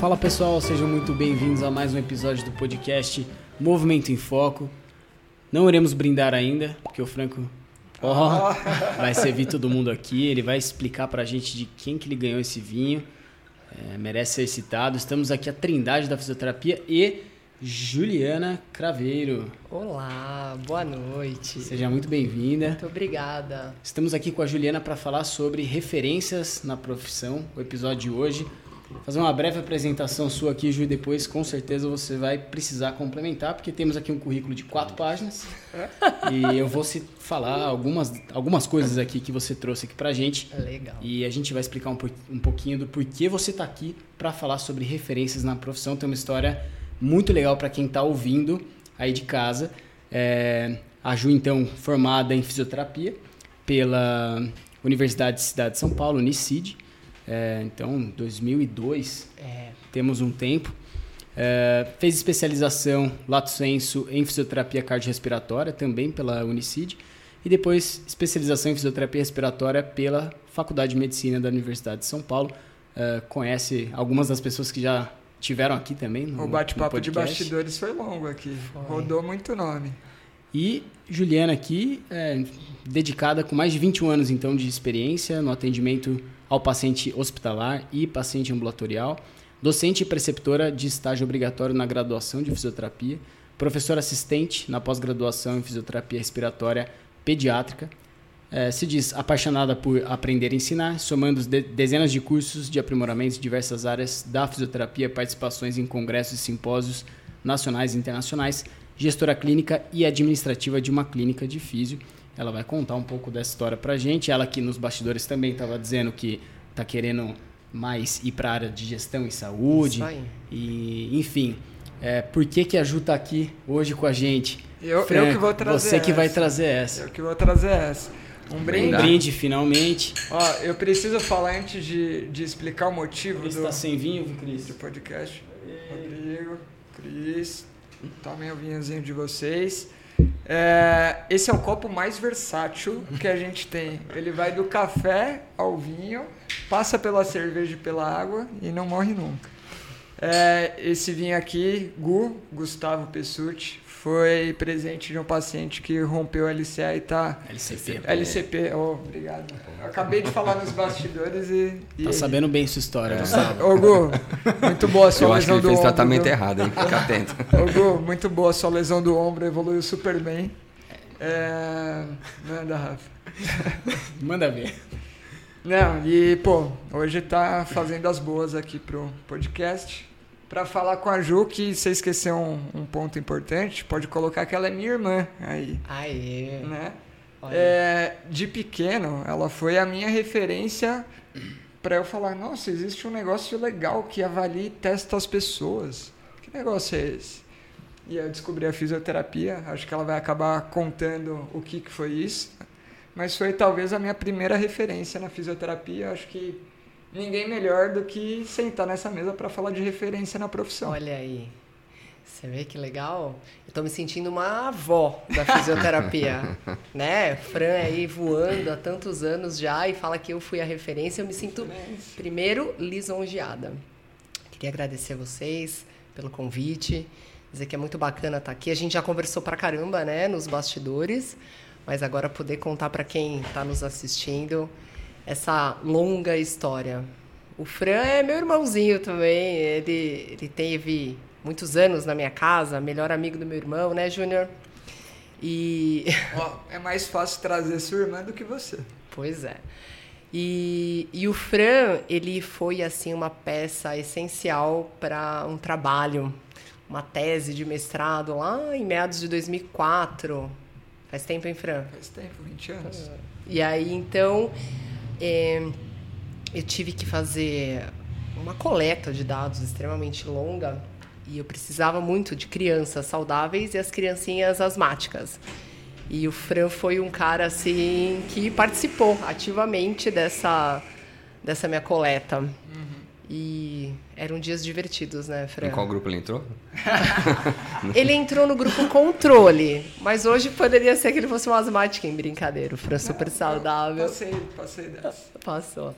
Fala pessoal, sejam muito bem-vindos a mais um episódio do podcast Movimento em Foco. Não iremos brindar ainda, porque o Franco ó, vai servir todo mundo aqui. Ele vai explicar pra gente de quem que ele ganhou esse vinho. É, merece ser citado. Estamos aqui a Trindade da Fisioterapia e Juliana Craveiro. Olá, boa noite. Seja muito bem-vinda. Muito obrigada. Estamos aqui com a Juliana para falar sobre referências na profissão, o episódio de hoje. Fazer uma breve apresentação sua aqui, Ju, e depois com certeza você vai precisar complementar, porque temos aqui um currículo de quatro páginas e eu vou se falar algumas, algumas coisas aqui que você trouxe aqui pra gente. Legal. E a gente vai explicar um, um pouquinho do porquê você está aqui para falar sobre referências na profissão. Tem uma história muito legal para quem está ouvindo aí de casa. É, a Ju, então, formada em fisioterapia pela Universidade de Cidade de São Paulo, Unicid. É, então, 2002, É, temos um tempo. É, fez especialização, lato sensu, em fisioterapia cardiorrespiratória, também pela Unicid. E depois, especialização em fisioterapia respiratória pela Faculdade de Medicina da Universidade de São Paulo. É, conhece algumas das pessoas que já tiveram aqui também. No, O bate-papo de bastidores foi longo aqui. Foi. Rodou muito nome. E Juliana aqui, é, dedicada com mais de 21 anos então de experiência no atendimento ao paciente hospitalar e paciente ambulatorial, docente e preceptora de estágio obrigatório na graduação de fisioterapia, professora assistente na pós-graduação em fisioterapia respiratória pediátrica, é, se diz apaixonada por aprender e ensinar, somando de- dezenas de cursos de aprimoramento em diversas áreas da fisioterapia, participações em congressos e simpósios nacionais e internacionais, gestora clínica e administrativa de uma clínica de físio. Ela vai contar um pouco dessa história pra gente. Ela aqui nos bastidores também estava dizendo que tá querendo mais ir para a área de gestão e saúde. Isso aí. E, enfim, é, por que, que a Ju tá aqui hoje com a gente? Eu, eu que vou trazer Você que vai essa. trazer essa. Eu que vou trazer essa. Um Um brinde. brinde, finalmente. Ó, eu preciso falar antes de, de explicar o motivo Cris do, tá sem vinho, Cris? do podcast. Rodrigo, Cris, tomem o vinhozinho de vocês. É, esse é o copo mais versátil que a gente tem. Ele vai do café ao vinho, passa pela cerveja e pela água e não morre nunca. É, esse vinho aqui, Gu, Gustavo Pessutti, foi presente de um paciente que rompeu a LCA e tá LCP. LCP, oh, obrigado. Eu acabei de falar nos bastidores e. e Tá sabendo bem sua história, Gustavo. Ô Gu, muito boa a sua Eu acho que lesão ele do fez ombro. tratamento viu? errado, hein? Fica atento. Ô Gu, muito boa a sua lesão do ombro, evoluiu super bem. É... Manda, Rafa. Manda ver. Não, e pô, hoje tá fazendo as boas aqui pro podcast. Pra falar com a Ju, que você esqueceu um, um ponto importante, pode colocar que ela é minha irmã aí, Aê. né? É, de pequeno, ela foi a minha referência pra eu falar, nossa, existe um negócio legal que avalia e testa as pessoas. Que negócio é esse? E eu descobri a fisioterapia, acho que ela vai acabar contando o que, que foi isso. Mas foi talvez a minha primeira referência na fisioterapia. Acho que ninguém melhor do que sentar nessa mesa para falar de referência na profissão. Olha aí. Você vê que legal? Eu tô me sentindo uma avó da fisioterapia, né? Fran aí voando há tantos anos já e fala que eu fui a referência. Eu me sinto, primeiro, lisonjeada. Queria agradecer a vocês pelo convite, dizer que é muito bacana estar aqui. A gente já conversou pra caramba, né, nos bastidores, mas agora poder contar pra quem está nos assistindo essa longa história. O Fran é meu irmãozinho também. Ele, ele teve muitos anos na minha casa, melhor amigo do meu irmão, né, Júnior? E. É mais fácil trazer sua irmã do que você. Pois é. E, e o Fran, ele foi assim uma peça essencial para um trabalho, uma tese de mestrado lá em meados de 2004. Faz tempo, hein, Fran? Faz tempo, 20 anos. E aí, então, é, eu tive que fazer uma coleta de dados extremamente longa e eu precisava muito de crianças saudáveis e as criancinhas asmáticas. E o Fran foi um cara assim que participou ativamente dessa dessa minha coleta. E eram dias divertidos, né, Fran? Em qual grupo ele entrou? Ele entrou no grupo controle, mas hoje poderia ser que ele fosse um asmático em brincadeira. O Fran super saudável. Passei, passei dessa. Passou.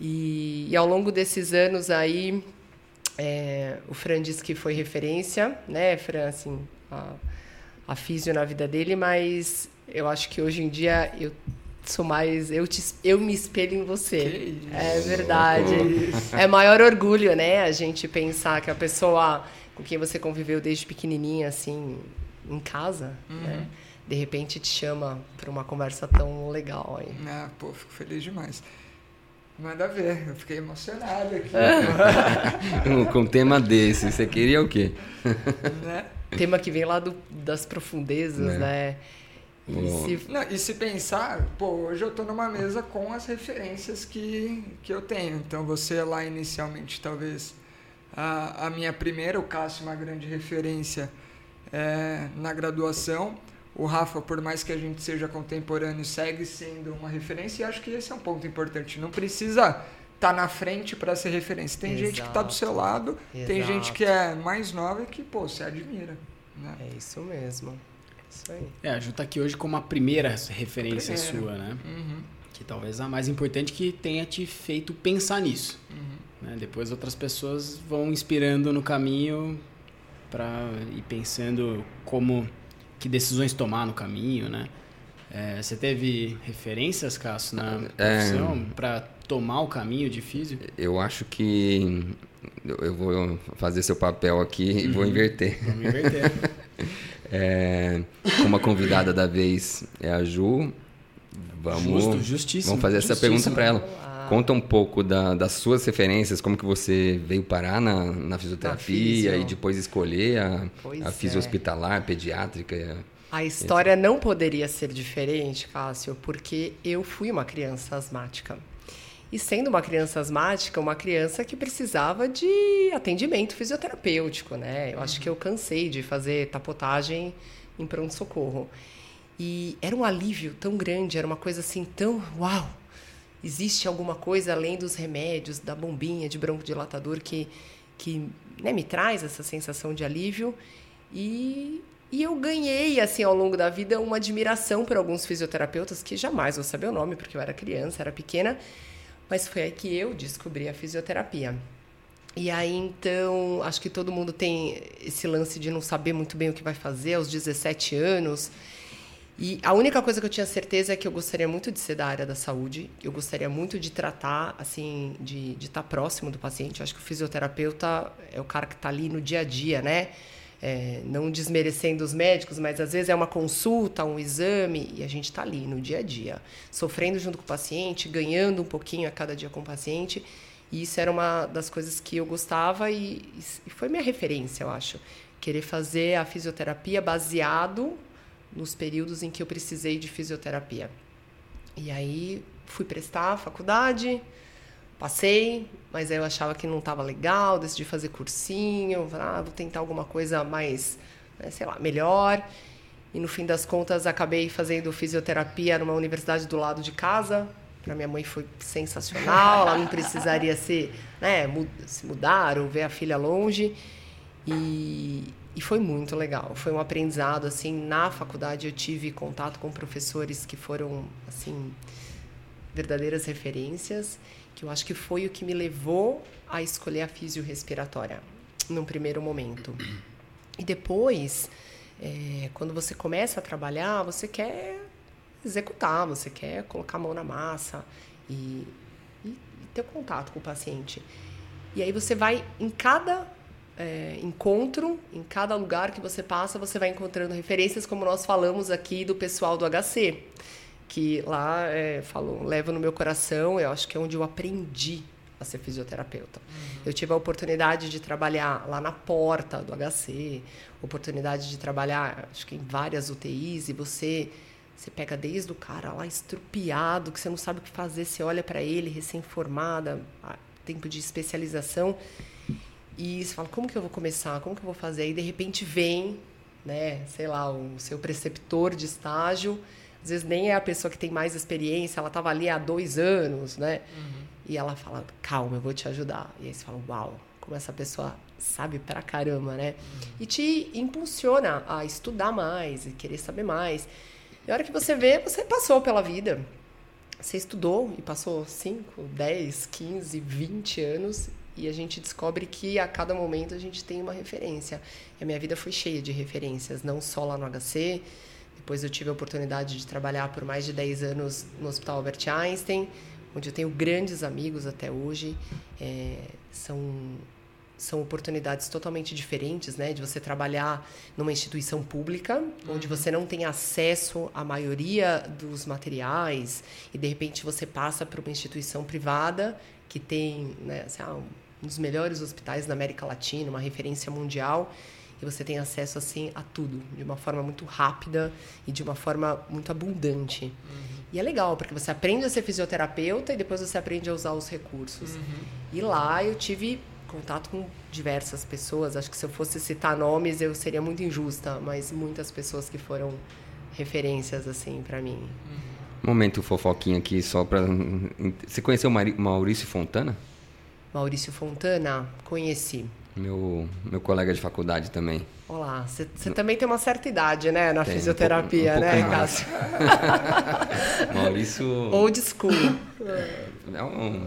E, e ao longo desses anos aí, É, o Fran disse que foi referência, né, Fran, assim, a, a físio na vida dele, mas eu acho que hoje em dia eu sou mais. Eu, te, eu me espelho em você. É verdade. É maior orgulho, né? A gente pensar que a pessoa com quem você conviveu desde pequenininha, assim, em casa, uhum. né? De repente te chama para uma conversa tão legal aí. Ah, pô, fico feliz demais. Manda ver, eu fiquei emocionado aqui. Com um tema desse, você queria o quê? Né? Tema que vem lá do, das profundezas, né? né? E se... Não, e se pensar, pô, hoje eu estou numa mesa com as referências que, que eu tenho. Então você lá inicialmente, talvez a, a minha primeira, o Cássio, uma grande referência é, na graduação. O Rafa, por mais que a gente seja contemporâneo, segue sendo uma referência e acho que esse é um ponto importante. Não precisa estar tá na frente para ser referência. Tem Exato. gente que está do seu lado, Exato. tem gente que é mais nova e que, pô, você admira. Né? É isso mesmo. Isso aí. É, a Ju tá aqui hoje como a primeira referência a primeira. sua, né? Uhum. Que talvez a mais importante que tenha te feito pensar nisso. Uhum. Né? Depois outras pessoas vão inspirando no caminho para ir pensando como que decisões tomar no caminho, né? É, você teve referências, Cássio, na é. profissão é, para tomar o caminho de físico? Eu acho que eu vou fazer seu papel aqui uhum. e vou inverter. Vamos inverter. É, como a convidada da vez é a Ju, vamos, Justo, vamos fazer essa pergunta para ela. Conta um pouco da, das suas referências, como que você veio parar na, na fisioterapia na e depois escolher a, a fisio é. hospitalar, pediátrica. A história não poderia ser diferente, Cássio, porque eu fui uma criança asmática. E sendo uma criança asmática, uma criança que precisava de atendimento fisioterapêutico, né? Eu acho que eu cansei de fazer tapotagem em pronto-socorro. E era um alívio tão grande, era uma coisa assim tão. Uau! Existe alguma coisa além dos remédios, da bombinha de broncodilatador que, que né, me traz essa sensação de alívio. E, e eu ganhei, assim, ao longo da vida, uma admiração por alguns fisioterapeutas que jamais vou saber o nome, porque eu era criança, era pequena mas foi aí que eu descobri a fisioterapia. E aí, então, acho que todo mundo tem esse lance de não saber muito bem o que vai fazer aos 17 anos. E a única coisa que eu tinha certeza é que eu gostaria muito de ser da área da saúde, eu gostaria muito de tratar, assim, de, de estar próximo do paciente. acho que o fisioterapeuta é o cara que está ali no dia a dia, né? É, não desmerecendo os médicos, mas às vezes é uma consulta, um exame, e a gente está ali no dia a dia, sofrendo junto com o paciente, ganhando um pouquinho a cada dia com o paciente. E isso era uma das coisas que eu gostava e, e foi minha referência, eu acho. Querer fazer a fisioterapia baseado nos períodos em que eu precisei de fisioterapia. E aí fui prestar a faculdade, Passei, mas aí eu achava que não estava legal, decidi fazer cursinho, ah, vou tentar alguma coisa mais, né, sei lá, melhor. E no fim das contas acabei fazendo fisioterapia numa universidade do lado de casa. Para minha mãe foi sensacional, ela não precisaria se, né, se mudar ou ver a filha longe. E, e foi muito legal. Foi um aprendizado assim, na faculdade eu tive contato com professores que foram assim verdadeiras referências que eu acho que foi o que me levou a escolher a fisiorrespiratória num primeiro momento. E depois, é, quando você começa a trabalhar, você quer executar, você quer colocar a mão na massa e, e, e ter contato com o paciente. E aí você vai em cada é, encontro, em cada lugar que você passa, você vai encontrando referências, como nós falamos aqui do pessoal do HC que lá é, falo, levo no meu coração, eu acho que é onde eu aprendi a ser fisioterapeuta. Uhum. Eu tive a oportunidade de trabalhar lá na porta do HC, oportunidade de trabalhar, acho que em várias UTIs, e você você pega desde o cara lá estrupiado, que você não sabe o que fazer, você olha para ele recém-formada, tempo de especialização, e você fala, como que eu vou começar? Como que eu vou fazer? E de repente vem, né, sei lá, o seu preceptor de estágio, às vezes nem é a pessoa que tem mais experiência, ela estava ali há dois anos, né? Uhum. E ela fala, calma, eu vou te ajudar. E aí você fala, uau, como essa pessoa sabe pra caramba, né? Uhum. E te impulsiona a estudar mais e querer saber mais. E a hora que você vê, você passou pela vida. Você estudou e passou 5, 10, 15, 20 anos e a gente descobre que a cada momento a gente tem uma referência. E a minha vida foi cheia de referências, não só lá no HC. Depois eu tive a oportunidade de trabalhar por mais de 10 anos no Hospital Albert Einstein, onde eu tenho grandes amigos até hoje. É, são são oportunidades totalmente diferentes, né? De você trabalhar numa instituição pública, uhum. onde você não tem acesso à maioria dos materiais, e de repente você passa para uma instituição privada que tem né, assim, ah, um dos melhores hospitais da América Latina, uma referência mundial, e você tem acesso assim a tudo, de uma forma muito rápida e de uma forma muito abundante. Uhum. E é legal, porque você aprende a ser fisioterapeuta e depois você aprende a usar os recursos. Uhum. E lá eu tive contato com diversas pessoas. Acho que se eu fosse citar nomes, eu seria muito injusta, mas muitas pessoas que foram referências assim para mim. Momento fofoquinha aqui só para Você conheceu Maurício Fontana? Maurício Fontana, conheci. Meu meu colega de faculdade também. Olá, você também tem uma certa idade, né, na tem, fisioterapia, um pouco, um né, Cássio? Maurício. Old school. É um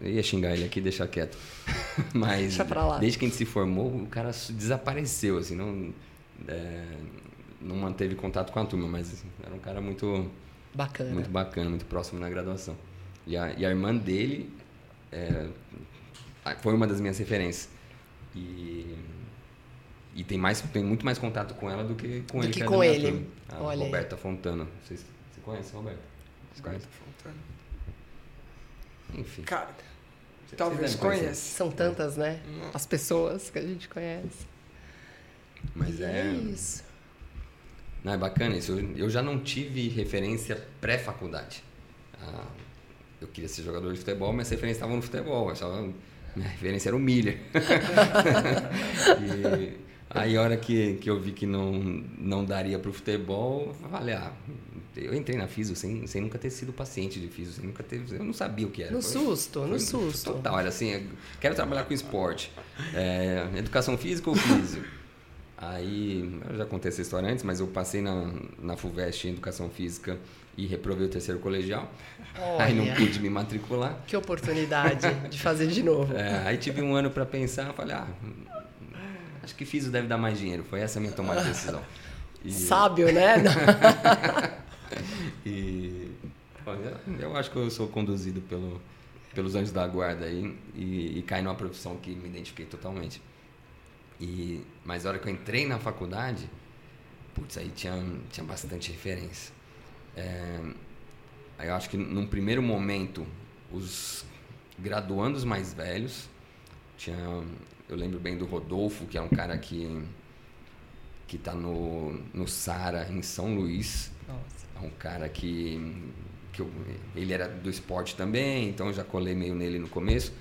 eu ia xingar ele aqui, deixar quieto. Mas desde que a gente se formou, o cara desapareceu, assim, não, é, não manteve contato com a turma, mas assim, era um cara muito bacana, muito bacana, muito próximo na graduação. E a, e a irmã dele é, foi uma das minhas referências. E, e tem mais tem muito mais contato com ela do que com do ele. Que, que com ele. A Olha Roberta aí. Fontana. Você, você conhece a Roberta? Roberta Fontana. Enfim. Cara, Talvez conheça. São tantas, né? As pessoas que a gente conhece. Mas e é. É isso. Não, é bacana isso. Eu, eu já não tive referência pré-faculdade. Ah, eu queria ser jogador de futebol, mas as referências estavam no futebol. Eu minha referência era o Miller. e aí, a hora que, que eu vi que não, não daria para o futebol, eu falei, ah, eu entrei na Fiso sem, sem nunca ter sido paciente de Fiso, sem nunca ter, eu não sabia o que era. No foi, susto, foi, no susto. Total, era assim, quero trabalhar com esporte. É, educação física ou físico? Aí, eu já contei essa história antes, mas eu passei na, na FUVEST em Educação Física e reprovei o terceiro colegial. Olha, aí não pude me matricular. Que oportunidade de fazer de novo. É, aí tive um ano para pensar, falei, ah, acho que Físico deve dar mais dinheiro. Foi essa a minha tomada de decisão. E... Sábio, né? e eu acho que eu sou conduzido pelo, pelos anjos da guarda aí e, e caí numa profissão que me identifiquei totalmente. E, mas a hora que eu entrei na faculdade, putz, aí tinha, tinha bastante referência. É, eu acho que num primeiro momento, os graduandos mais velhos, tinha, eu lembro bem do Rodolfo, que é um cara que que está no, no Sara, em São Luís. Nossa. É um cara que, que eu, ele era do esporte também, então eu já colei meio nele no começo.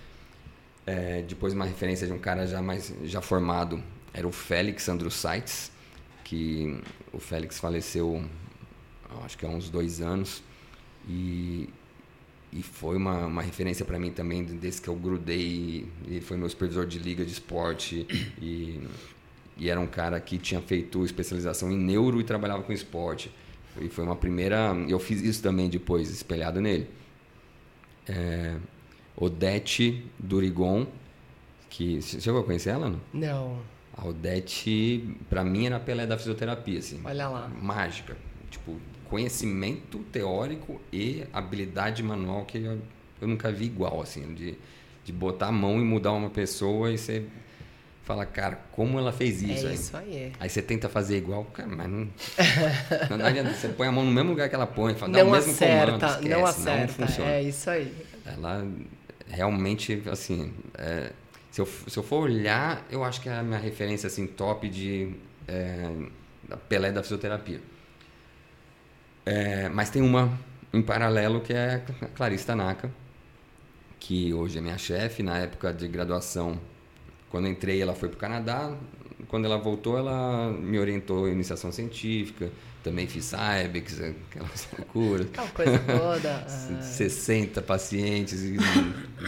É, depois uma referência de um cara já mais já formado era o Félix Andrusaitis, que o Félix faleceu acho que há uns dois anos e, e foi uma, uma referência para mim também desde que eu grudei ele foi meu supervisor de liga de esporte e e era um cara que tinha feito especialização em neuro e trabalhava com esporte. E foi uma primeira. Eu fiz isso também depois, espelhado nele. É, Odete Durigon, que. Você chegou a conhecer ela? Não. não. A Odete, para mim, era a Pelé da fisioterapia, assim. Olha lá. Mágica. Tipo, conhecimento teórico e habilidade manual que eu, eu nunca vi igual, assim, de, de botar a mão e mudar uma pessoa e ser fala, cara, como ela fez isso? É isso aí. Aí, aí você tenta fazer igual, cara, mas não, não adianta. Você põe a mão no mesmo lugar que ela põe, fala, dá não o mesmo acerta, comando, esquece, não acerta, não funciona. É isso aí. Ela realmente, assim, é, se, eu, se eu for olhar, eu acho que é a minha referência, assim, top de é, Pelé da fisioterapia. É, mas tem uma em paralelo que é a Clarice Tanaka, que hoje é minha chefe, na época de graduação quando entrei, ela foi para o Canadá. Quando ela voltou, ela me orientou em iniciação científica. Também fiz Cybex, aquelas loucuras. Aquela coisa toda. 60 pacientes,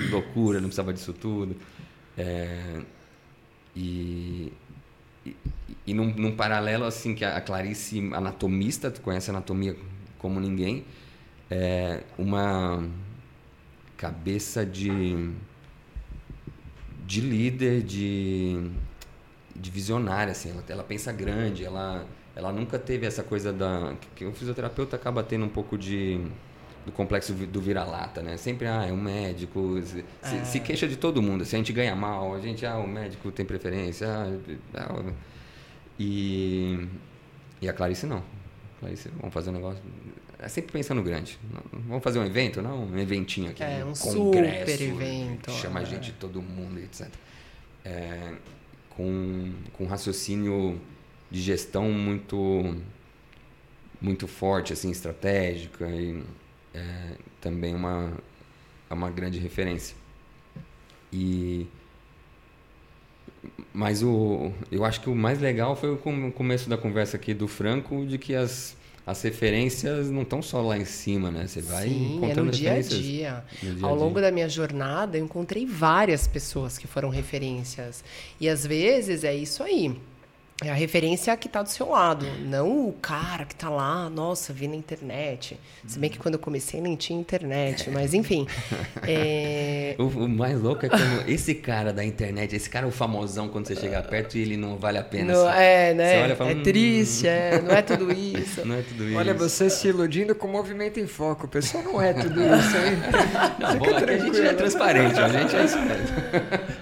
loucura, não precisava disso tudo. É, e, e, e num, num, paralelo, assim, que a Clarice, anatomista, tu conhece anatomia como ninguém, é uma cabeça de de líder, de, de visionária, assim. Ela, ela pensa grande, ela, ela nunca teve essa coisa da... Que o fisioterapeuta acaba tendo um pouco de do complexo do vira-lata, né? Sempre, ah, é um médico, se, é. se, queixa de todo mundo. Se a gente ganha mal, a gente, ah, o médico tem preferência. Ah, ah, e, e a Clarice não. Clarice, vamos fazer um negócio... É sempre pensando grande. Vamos fazer um evento? Não, um eventinho aqui. É, um, um congresso, super evento. Chama é. gente de todo mundo, etc. É, com, com raciocínio de gestão muito muito forte, assim, estratégica e é também uma, é uma grande referência. E mas o eu acho que o mais legal foi o começo da conversa aqui do Franco de que as as referências não estão só lá em cima, né? Você vai Sim, é no dia a dia. Dia Ao longo da minha jornada, eu encontrei várias pessoas que foram referências. E às vezes é isso aí. É a referência que está do seu lado, não o cara que está lá, nossa, vi na internet. Se bem que quando eu comecei nem tinha internet, mas enfim. É... O, o, mais louco é quando esse cara da internet, esse cara é o famosão quando você chega perto e ele não vale a pena. Não, é, né? Você olha fala, é hum, triste, é, não é tudo isso. Não é tudo isso. Olha, você se iludindo com o movimento em foco. O pessoal não é tudo isso, hein? Não, bom, a gente é transparente, a gente é isso mesmo.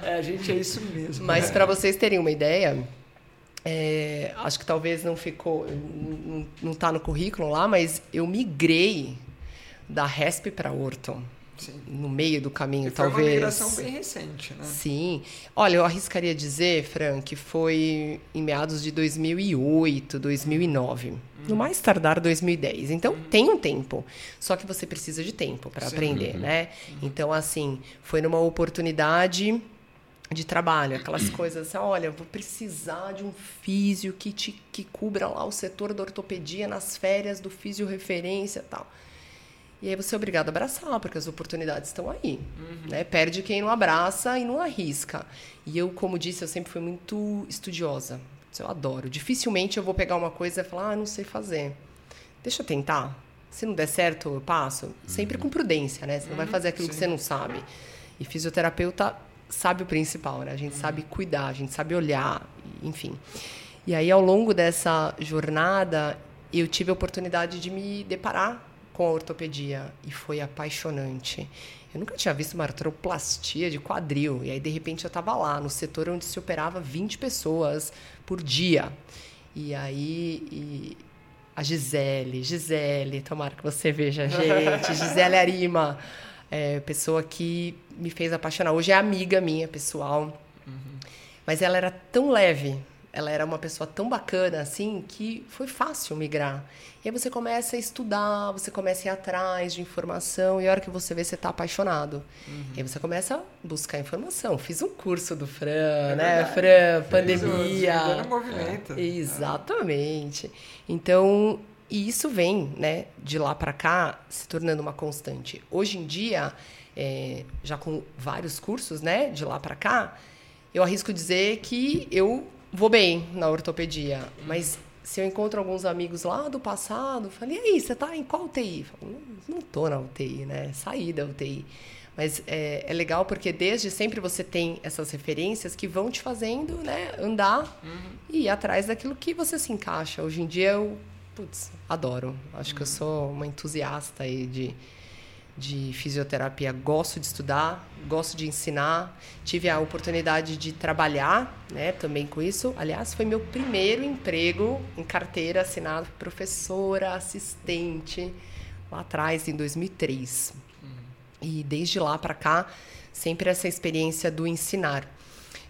É, a gente é isso mesmo. Mas para vocês terem uma ideia é, acho que talvez não ficou, não está no currículo lá, mas eu migrei da RESP para Orton. Sim. No meio do caminho, e talvez. Foi uma migração bem recente, né? Sim. Olha, eu arriscaria dizer, Fran, que foi em meados de 2008, 2009. No mais tardar 2010. Então uhum. tem um tempo. Só que você precisa de tempo para aprender, uhum. né? Uhum. Então, assim, foi numa oportunidade de trabalho, aquelas coisas assim, olha, vou precisar de um físio que te que cubra lá o setor da ortopedia nas férias do físio referência, tal. E aí você é obrigado a abraçar, porque as oportunidades estão aí, uhum. né? Perde quem não abraça e não arrisca. E eu, como disse, eu sempre fui muito estudiosa. Eu adoro. Dificilmente eu vou pegar uma coisa e falar, ah, não sei fazer. Deixa eu tentar. Se não der certo, eu passo. Sempre uhum. com prudência, né? Você não vai uhum. fazer aquilo Sim. que você não sabe. E fisioterapeuta sabe o principal, né? A gente sabe cuidar, a gente sabe olhar, enfim. E aí, ao longo dessa jornada, eu tive a oportunidade de me deparar com a ortopedia e foi apaixonante. Eu nunca tinha visto uma artroplastia de quadril. E aí, de repente, eu estava lá, no setor onde se operava 20 pessoas por dia. E aí, e a Gisele, Gisele, tomara que você veja a gente, Gisele Arima é, pessoa que me fez apaixonar. Hoje é amiga minha, pessoal. Uhum. Mas ela era tão leve, ela era uma pessoa tão bacana, assim, que foi fácil migrar. E aí você começa a estudar, você começa a ir atrás de informação, e a hora que você vê, você está apaixonado. Uhum. E aí você começa a buscar informação. Fiz um curso do Fran, é né? Fran, pandemia. no movimento. É. Exatamente. Então, e isso vem, né, de lá para cá, se tornando uma constante. Hoje em dia, é, já com vários cursos, né, de lá para cá, eu arrisco dizer que eu vou bem na ortopedia, mas se eu encontro alguns amigos lá do passado, falei, e aí, você tá em qual UTI? Falo, não, não tô na UTI, né, saí da UTI. Mas é, é, legal porque desde sempre você tem essas referências que vão te fazendo né, andar uhum. e ir atrás daquilo que você se encaixa. Hoje em dia eu putz, adoro. Acho que eu sou uma entusiasta aí de, de fisioterapia. Gosto de estudar, gosto de ensinar. Tive a oportunidade de trabalhar né, também com isso. Aliás, foi meu primeiro emprego em carteira assinado professora, assistente, lá atrás, em 2003. Uhum. E desde lá para cá, sempre essa experiência do ensinar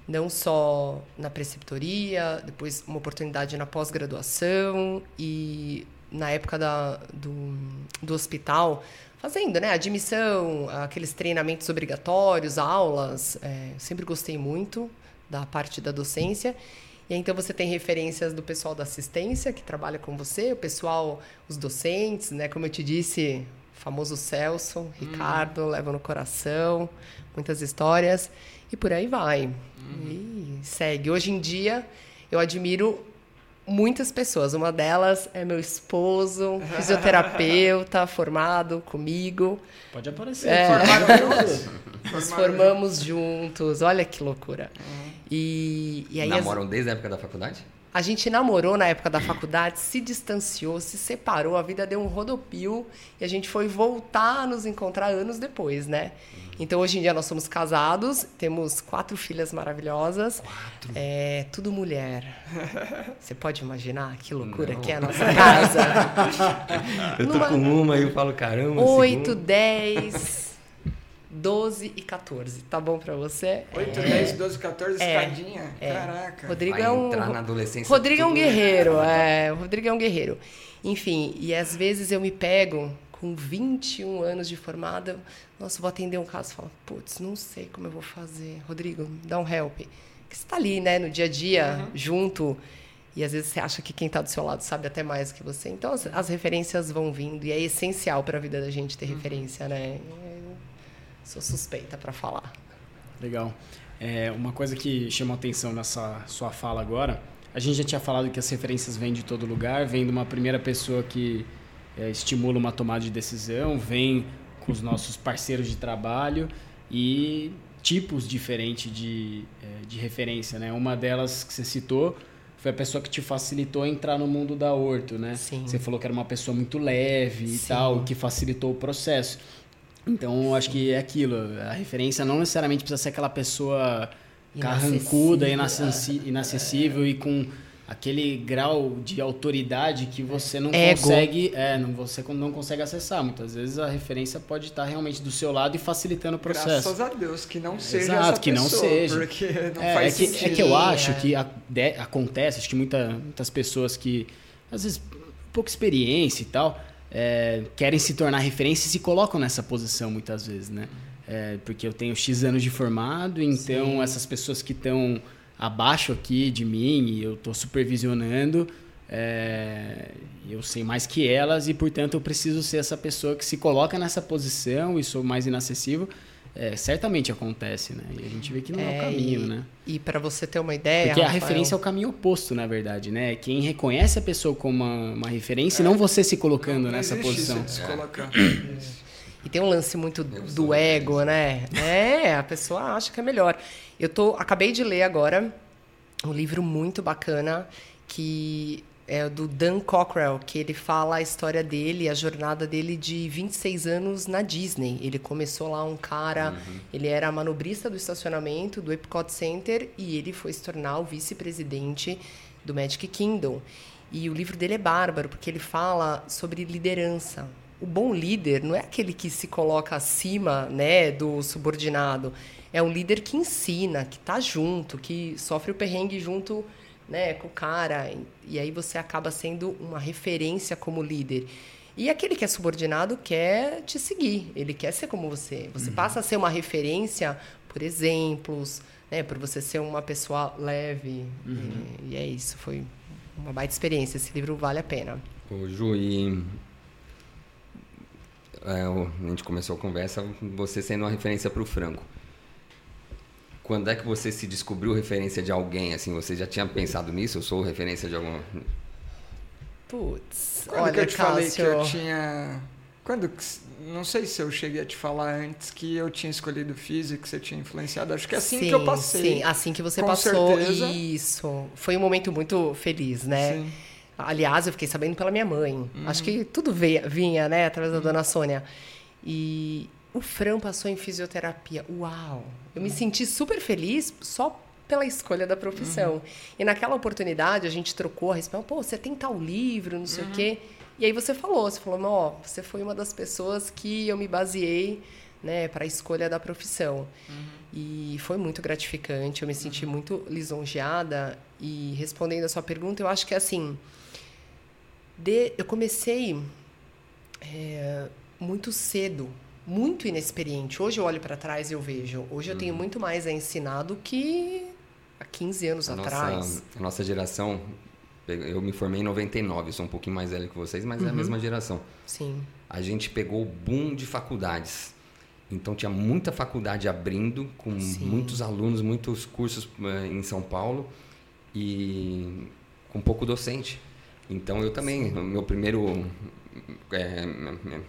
não só na preceptoria, depois uma oportunidade na pós-graduação e na época da, do, do hospital, fazendo né, admissão, aqueles treinamentos obrigatórios, aulas. É, sempre gostei muito da parte da docência. E então você tem referências do pessoal da assistência que trabalha com você, o pessoal, os docentes, né? Como eu te disse, o famoso Celso, Ricardo, hum. leva no coração, muitas histórias. E por aí vai. Uhum. E segue. Hoje em dia, eu admiro muitas pessoas. Uma delas é meu esposo, fisioterapeuta, formado comigo. Pode aparecer. É. Nos formamos juntos. Olha que loucura. Uhum. E, e aí Namoram as... desde a época da faculdade? A gente namorou na época da faculdade, se distanciou, se separou, a vida deu um rodopio e a gente foi voltar a nos encontrar anos depois, né? Então hoje em dia nós somos casados, temos quatro filhas maravilhosas. Quatro. É, tudo mulher. Você pode imaginar que loucura Não. que é a nossa casa? eu tô Numa... com uma e eu falo, caramba. Oito, dez. 12 e 14. Tá bom pra você? 8, é. 10, 12, 14, é. escadinha? É. Caraca. Rodrigo Vai é um. Entrar na adolescência. Rodrigo é um guerreiro. É. O Rodrigo é um guerreiro. Enfim, e às vezes eu me pego com 21 anos de formada. Nossa, vou atender um caso e falo, putz, não sei como eu vou fazer. Rodrigo, dá um help. Que você tá ali, né, no dia a dia, uhum. junto. E às vezes você acha que quem está do seu lado sabe até mais que você. Então as, as referências vão vindo e é essencial para a vida da gente ter uhum. referência, né? Sou suspeita para falar. Legal. É, uma coisa que chamou atenção nessa sua fala agora, a gente já tinha falado que as referências vêm de todo lugar, vem de uma primeira pessoa que é, estimula uma tomada de decisão, vem com os nossos parceiros de trabalho e tipos diferentes de, é, de referência, né? Uma delas que você citou foi a pessoa que te facilitou entrar no mundo da Horto, né? Sim. Você falou que era uma pessoa muito leve e Sim. tal, que facilitou o processo. Então, acho que é aquilo. A referência não necessariamente precisa ser aquela pessoa carrancuda, inacessível e com aquele grau de autoridade que você não Ego. consegue, é, não você não consegue acessar. Muitas vezes a referência pode estar realmente do seu lado e facilitando o processo. Graças a Deus que não seja Exato, essa que pessoa, não seja. Porque não é, faz é que, sentido. é que eu acho que a, de, acontece, acho que muita, muitas pessoas que às vezes pouca experiência e tal, é, querem se tornar referência e se colocam nessa posição muitas vezes, né? É, porque eu tenho X anos de formado, então Sim. essas pessoas que estão abaixo aqui de mim e eu estou supervisionando, é, eu sei mais que elas e, portanto, eu preciso ser essa pessoa que se coloca nessa posição e sou mais inacessível. É, certamente acontece, né? E a gente vê que não é, é o caminho, e, né? E para você ter uma ideia. Porque Rafael... a referência é o caminho oposto, na verdade, né? Quem reconhece a pessoa como uma, uma referência, é. não você se colocando não, nessa posição. Se colocar. E tem um lance muito do ego, né? É, a pessoa acha que é melhor. Eu tô, acabei de ler agora um livro muito bacana que é do Dan Cockrell, que ele fala a história dele, a jornada dele de 26 anos na Disney. Ele começou lá um cara, uhum. ele era manobrista do estacionamento do Epcot Center e ele foi se tornar o vice-presidente do Magic Kingdom. E o livro dele é bárbaro, porque ele fala sobre liderança. O bom líder não é aquele que se coloca acima, né, do subordinado. É um líder que ensina, que está junto, que sofre o perrengue junto né, com o cara. E aí você acaba sendo uma referência como líder. E aquele que é subordinado quer te seguir, ele quer ser como você. Você uhum. passa a ser uma referência por exemplos, né, por você ser uma pessoa leve. Uhum. E, e, é isso, foi uma baita experiência. Esse livro vale a pena. Ô, Ju, e é, a gente começou a conversa, você sendo uma referência para o Franco. Quando é que você se descobriu referência de alguém? Assim, você já tinha pensado nisso? Eu sou referência de algum. Putz, Quando olha, que eu te Cássio... falei que eu tinha. Quando. Não sei se eu cheguei a te falar antes que eu tinha escolhido física, que você tinha influenciado. Acho que é assim sim, que eu passei. Sim, assim que você passou. Certeza. Isso. Foi um momento muito feliz, né? Sim. Aliás, eu fiquei sabendo pela minha mãe. Uhum. Acho que tudo veio, vinha, né, através da dona Sônia. E o Fran passou em fisioterapia. Uau! Eu me senti super feliz só pela escolha da profissão. Uhum. E naquela oportunidade a gente trocou a respeito, pô, você tem tal livro, não sei uhum. o quê. E aí você falou, você falou, ó, você foi uma das pessoas que eu me baseei, né, para a escolha da profissão. Uhum. E foi muito gratificante, eu me senti uhum. muito lisonjeada e respondendo a sua pergunta, eu acho que assim, de, eu comecei é, muito cedo muito inexperiente. Hoje eu olho para trás e eu vejo. Hoje eu tenho uhum. muito mais a ensinar do que há 15 anos a atrás. Nossa, a nossa geração, eu me formei em 99, sou um pouquinho mais velho que vocês, mas uhum. é a uhum. mesma geração. Sim. A gente pegou o boom de faculdades. Então tinha muita faculdade abrindo, com Sim. muitos alunos, muitos cursos uh, em São Paulo e com pouco docente. Então eu também, meu primeiro é,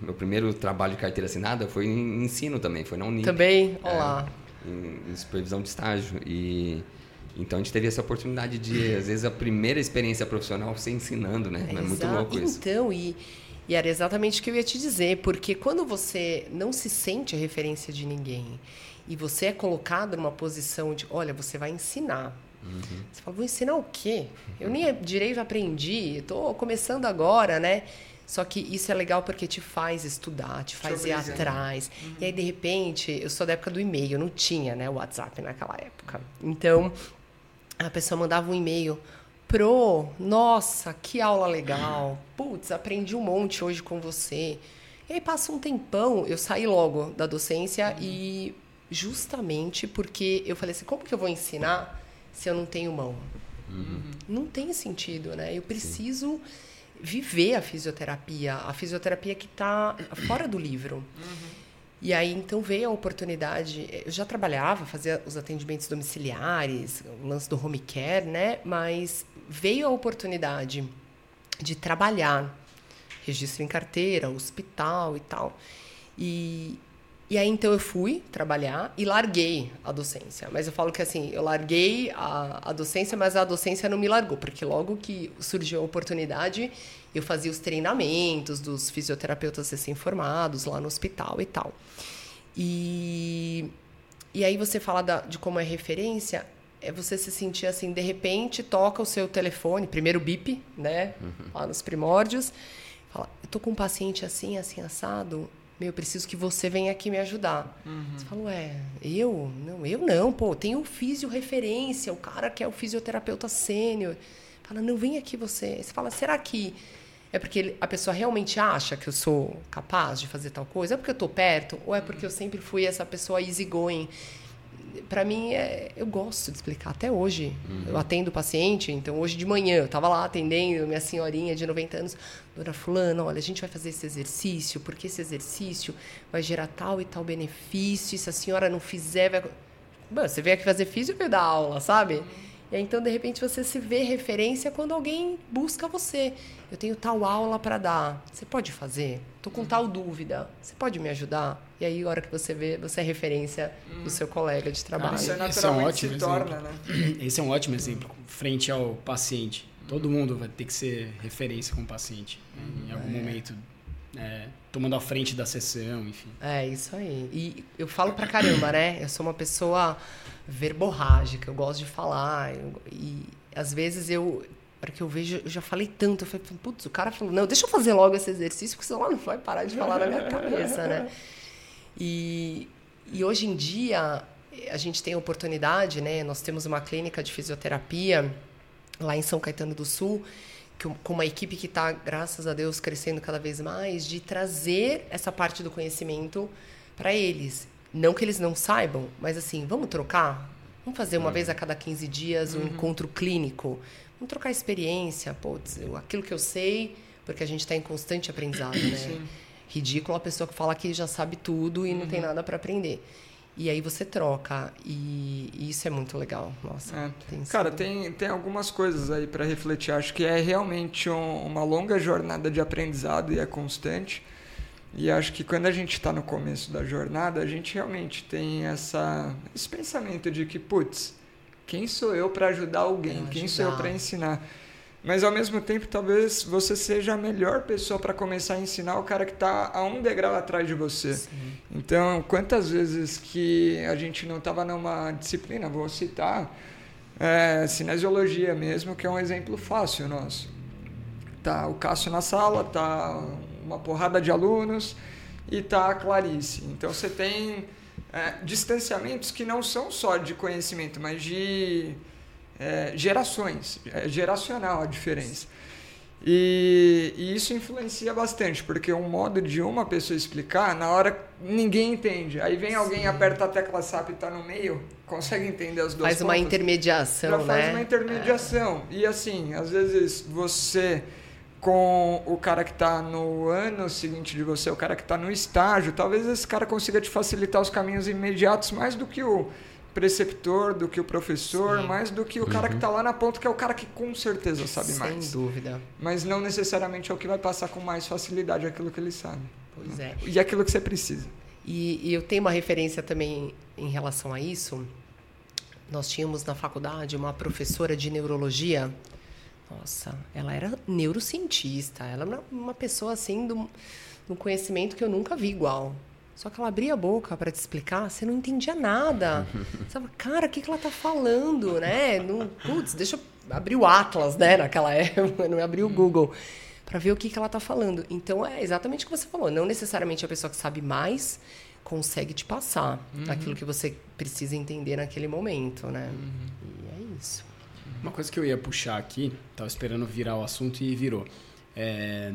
meu primeiro trabalho de carteira assinada foi em ensino também, foi na Unip. Também, olá. É, em, em, supervisão de estágio e então a gente teve essa oportunidade de às vezes a primeira experiência profissional ser ensinando, né? É, é muito louco isso. Então e e era exatamente o que eu ia te dizer, porque quando você não se sente a referência de ninguém e você é colocado numa posição de, olha, você vai ensinar. Uhum. Você fala, vou ensinar o quê? Eu nem direito aprendi, estou começando agora, né? Só que isso é legal porque te faz estudar, te faz ir atrás. Uhum. E aí, de repente, eu sou da época do e-mail, não tinha né, o WhatsApp naquela época. Então, a pessoa mandava um e-mail. Pro, nossa, que aula legal. Putz, aprendi um monte hoje com você. E aí passa um tempão, eu saí logo da docência uhum. e justamente porque eu falei assim, como que eu vou ensinar se eu não tenho mão? Uhum. Não tem sentido, né? Eu preciso Sim. Viver a fisioterapia, a fisioterapia que está fora do livro. Uhum. E aí então veio a oportunidade. Eu já trabalhava, fazia os atendimentos domiciliares, o lance do home care, né? Mas veio a oportunidade de trabalhar, registro em carteira, hospital e tal. E, e aí então eu fui trabalhar e larguei a docência. Mas eu falo que assim, eu larguei a, a docência, mas a docência não me largou, porque logo que surgiu a oportunidade, eu fazia os treinamentos dos fisioterapeutas recém-formados lá no hospital e tal. E, e aí você fala da, de como é referência, é você se sentir assim, de repente toca o seu telefone, primeiro bip, né? Uhum. Lá nos primórdios. Fala, eu tô com um paciente assim, assim, assado. Meu, eu preciso que você venha aqui me ajudar. Uhum. Você fala, ué, eu? Não, eu não, pô, tem o físio referência, o cara que é o fisioterapeuta sênior. Fala, não, vem aqui você. Você fala, será que é porque a pessoa realmente acha que eu sou capaz de fazer tal coisa? É porque eu tô perto? Ou é porque eu sempre fui essa pessoa easygoing? Para mim, é, eu gosto de explicar. Até hoje, uhum. eu atendo paciente. Então, hoje de manhã, eu estava lá atendendo minha senhorinha de 90 anos. Dona Fulana, olha, a gente vai fazer esse exercício, porque esse exercício vai gerar tal e tal benefício. E se a senhora não fizer, vai... Você veio aqui fazer físico e veio dar aula, sabe? E aí, então, de repente, você se vê referência quando alguém busca você. Eu tenho tal aula para dar. Você pode fazer? Estou com tal dúvida. Você pode me ajudar? E aí, a hora que você vê, você é referência do seu colega de trabalho. Ah, isso é Esse é um ótimo torna, né? Esse é um ótimo exemplo. Frente ao paciente. Todo mundo vai ter que ser referência com o paciente. Né? Em algum é. momento é, tomando a frente da sessão, enfim. É, isso aí. E eu falo pra caramba, né? Eu sou uma pessoa verborrágica, eu gosto de falar. Eu, e às vezes eu, para que eu vejo, eu já falei tanto, eu falei, putz, o cara falou, não, deixa eu fazer logo esse exercício, porque senão não vai parar de falar na minha cabeça, né? E, e hoje em dia, a gente tem a oportunidade, né? Nós temos uma clínica de fisioterapia lá em São Caetano do Sul, com uma equipe que está, graças a Deus, crescendo cada vez mais, de trazer essa parte do conhecimento para eles. Não que eles não saibam, mas assim, vamos trocar? Vamos fazer uma uhum. vez a cada 15 dias um uhum. encontro clínico? Vamos trocar experiência? Putz, aquilo que eu sei, porque a gente está em constante aprendizado, né? Sim. Ridículo a pessoa que fala que já sabe tudo e uhum. não tem uhum. nada para aprender. E aí você troca. E, e isso é muito legal. Nossa. É. Tem Cara, tem, tem algumas coisas aí para refletir. Acho que é realmente um, uma longa jornada de aprendizado e é constante. E acho que quando a gente está no começo da jornada, a gente realmente tem essa, esse pensamento de que, putz, quem sou eu para ajudar alguém? Ajudar. Quem sou eu para ensinar? Mas ao mesmo tempo, talvez você seja a melhor pessoa para começar a ensinar o cara que está a um degrau atrás de você. Sim. Então, quantas vezes que a gente não estava numa disciplina, vou citar, é, cinesiologia mesmo, que é um exemplo fácil nosso. Tá o Cássio na sala, tá uma porrada de alunos e tá a Clarice. Então você tem é, distanciamentos que não são só de conhecimento, mas de é, gerações, é geracional a diferença. E, e, isso influencia bastante, porque o modo de uma pessoa explicar, na hora ninguém entende. Aí vem alguém, Sim. aperta a tecla SAP e está no meio, consegue entender as duas Faz uma intermediação, Já né? faz uma intermediação. É. E assim, às vezes você com o cara que está no ano seguinte de você, o cara que está no estágio, talvez esse cara consiga te facilitar os caminhos imediatos mais do que o preceptor, do que o professor, Sim. mais do que o cara que está lá na ponta, que é o cara que com certeza sabe Sem mais. dúvida. Mas não necessariamente é o que vai passar com mais facilidade aquilo que ele sabe. Pois é. E aquilo que você precisa. E, e eu tenho uma referência também em relação a isso. Nós tínhamos na faculdade uma professora de neurologia. Nossa, ela era neurocientista. Ela era uma pessoa assim do, do conhecimento que eu nunca vi igual. Só que ela abria a boca para te explicar, você não entendia nada. Você falava, cara, o que, que ela tá falando, né? Não, putz, deixa eu abrir o Atlas, né? Naquela época, não abri o Google para ver o que, que ela tá falando. Então é exatamente o que você falou. Não necessariamente a pessoa que sabe mais consegue te passar aquilo que você precisa entender naquele momento, né? E é isso. Uma coisa que eu ia puxar aqui, tava esperando virar o assunto e virou. É,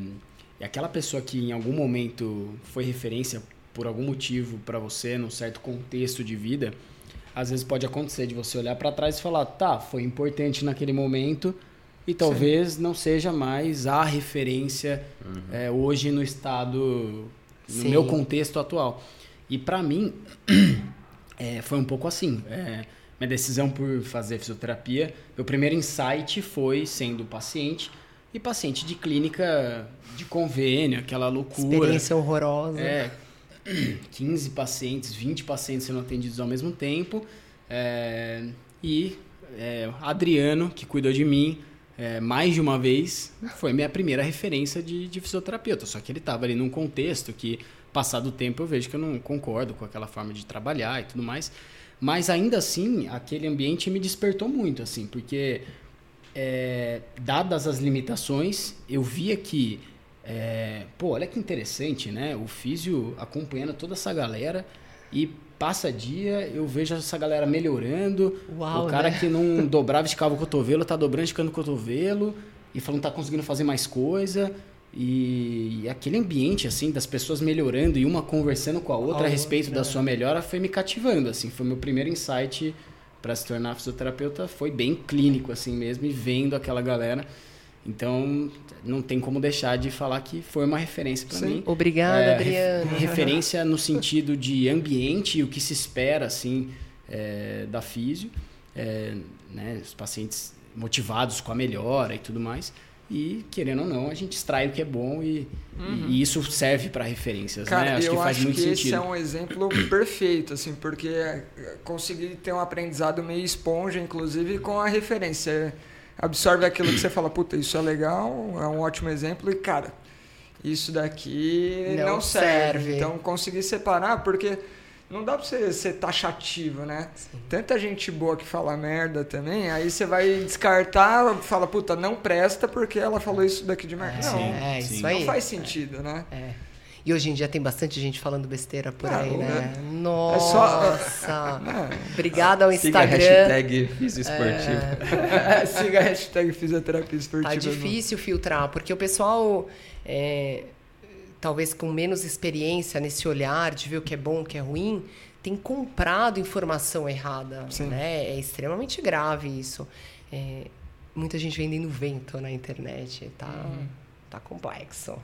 é aquela pessoa que em algum momento foi referência por algum motivo para você, num certo contexto de vida, às vezes pode acontecer de você olhar para trás e falar, tá, foi importante naquele momento e talvez não seja mais a referência é, hoje no estado, no Sim. meu contexto atual. E para mim, é, foi um pouco assim. É, minha decisão por fazer fisioterapia, meu primeiro insight foi sendo paciente e paciente de clínica de convênio, aquela loucura. Experiência horrorosa. É, 15 pacientes, 20 pacientes sendo atendidos ao mesmo tempo. é, e é, Adriano, que cuidou de mim é, mais de uma vez, foi minha primeira referência de, de fisioterapeuta. Só que ele estava ali num contexto que, passado o tempo, eu vejo que eu não concordo com aquela forma de trabalhar e tudo mais. Mas ainda assim, aquele ambiente me despertou muito, assim, porque é, dadas as limitações, eu via que, é, pô, olha que interessante, né? O físio acompanhando toda essa galera e passa dia, eu vejo essa galera melhorando. Uau, o cara né? que não dobrava esticava o cotovelo, tá dobrando e esticando o cotovelo e falando que tá conseguindo fazer mais coisa. E, e aquele ambiente, assim, das pessoas melhorando e uma conversando com a outra A a respeito da sua melhora foi me cativando, assim. Foi meu primeiro insight para se tornar fisioterapeuta, foi bem clínico, assim mesmo, e vendo aquela galera. Então, não tem como deixar de falar que foi uma referência para mim. Obrigada, É, Adriano. ref- referência no sentido de ambiente e o que se espera assim é, da físio, é, né, os pacientes motivados com a melhora e tudo mais. E querendo ou não, a gente extrai o que é bom e, e isso serve para referências, Cara, né? Acho eu que faz acho muito que esse sentido. é um exemplo perfeito, assim, porque é, consegui ter um aprendizado meio esponja, inclusive, com a referência. Absorve aquilo que você fala, puta, isso é legal, é um ótimo exemplo, e, cara, isso daqui Não não, serve. serve. Então, consegui separar, porque não dá pra você ser taxativo, né? Tanta gente boa que fala merda também, aí você vai descartar, fala, puta, não presta porque ela falou isso daqui de merda. É, não, é, sim. isso não aí. faz sentido, né? É. E hoje em dia tem bastante gente falando besteira por Ah, aí, o- né? é Nossa! É. Obrigada ao Siga a Instagram. hashtag Físio Esportivo. Siga a hashtag fisioterapia esportiva. Tá difícil filtrar, porque o pessoal, é, talvez com menos experiência nesse olhar de ver o que é bom, o que é ruim, tem comprado informação errada. Sim. Né? É extremamente grave isso. É, muita gente vendendo vento na internet. Tá, Uhum. tá complexo.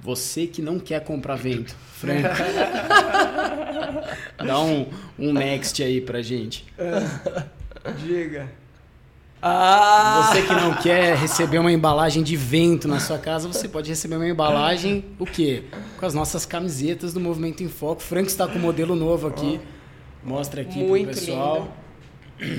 Você que não quer comprar vento, Franco. Dá um, um next aí pra gente. Diga. Ah! Você que não quer receber uma embalagem de vento na sua casa, você pode receber uma embalagem, o quê? Com as nossas camisetas do Movimento em Foco. Franco está com o modelo novo aqui. Mostra aqui Muito pro pessoal.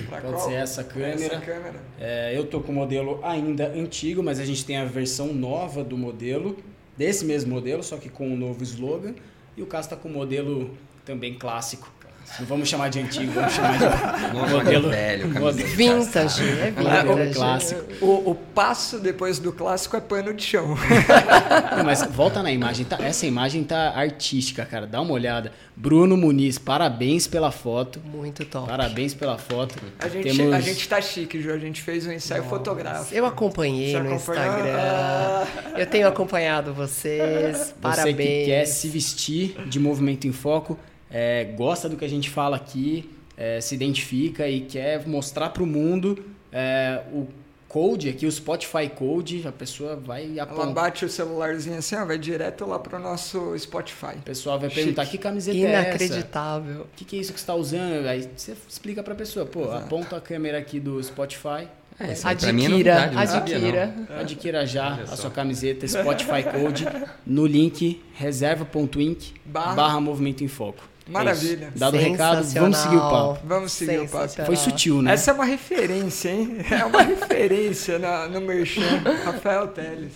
Pra Pode qual? ser essa câmera. Essa câmera. É, eu tô com o modelo ainda antigo, mas a gente tem a versão nova do modelo, desse mesmo modelo, só que com um novo slogan. E o Caso está com o modelo também clássico. Não vamos chamar de antigo, vamos chamar de Não modelo velho, modelo- Vintage, é modelo vintage. clássico. O, o passo depois do clássico é pano de chão. Não, mas volta na imagem, tá? Essa imagem tá artística, cara. Dá uma olhada. Bruno Muniz, parabéns pela foto. Muito top. Parabéns pela foto. A gente, Temos- a gente tá chique, Ju. A gente fez um ensaio fotográfico. Eu acompanhei Você no acompanhou? Instagram. Ah. Eu tenho acompanhado vocês. Você Parabéns. que quer se vestir de Movimento em Foco, é, gosta do que a gente fala aqui, é, se identifica e quer mostrar para o mundo é, o Code aqui, o Spotify Code, a pessoa vai Ela apontar. bate o celularzinho assim, ó, vai direto lá pro nosso Spotify. O pessoal vai Chique. perguntar que camiseta é essa? Inacreditável. O que, que é isso que você está usando? Aí você explica pra pessoa, pô, Exato. aponta a câmera aqui do Spotify, É, é Adquira, novidade, não sabia, adquira. adquira já a sua camiseta Spotify Code no link reserva.inc Barra. barra Movimento em Foco. Maravilha. isso. Dado o recado, vamos seguir o papo. Vamos seguir o papo. Foi sutil, né? Essa é uma referência, hein? É uma referência na- no Merchan, Rafael Teles.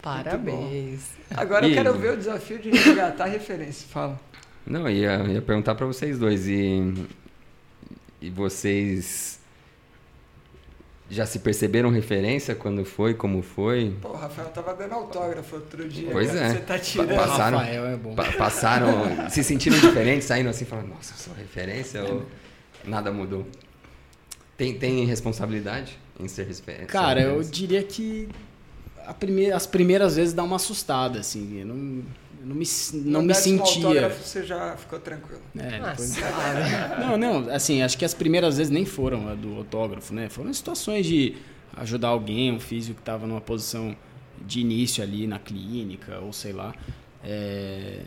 Parabéns. Agora eu E- quero ver o desafio de resgatar a referência. Fala. Não, ia, ia perguntar pra vocês dois. E, e vocês já se perceberam referência quando foi, como foi? Pô, o Rafael tava dando autógrafo outro dia. Pois cara. é. Você tá tirando. Pa- passaram- Rafael é bom. Pa- passaram, se sentiram diferentes, saindo assim, falando, nossa, eu sou referência ou nada mudou? Tem, tem responsabilidade em ser referência? Cara, eu diria que a primeira, as primeiras vezes dá uma assustada, assim. Não, eu não me, não me um sentia. autógrafo, você já ficou tranquilo. É, depois-. Não, não, assim, acho que as primeiras vezes nem foram a do autógrafo, né? Foram situações de ajudar alguém, um físico que estava numa posição de início ali na clínica, ou sei lá. É,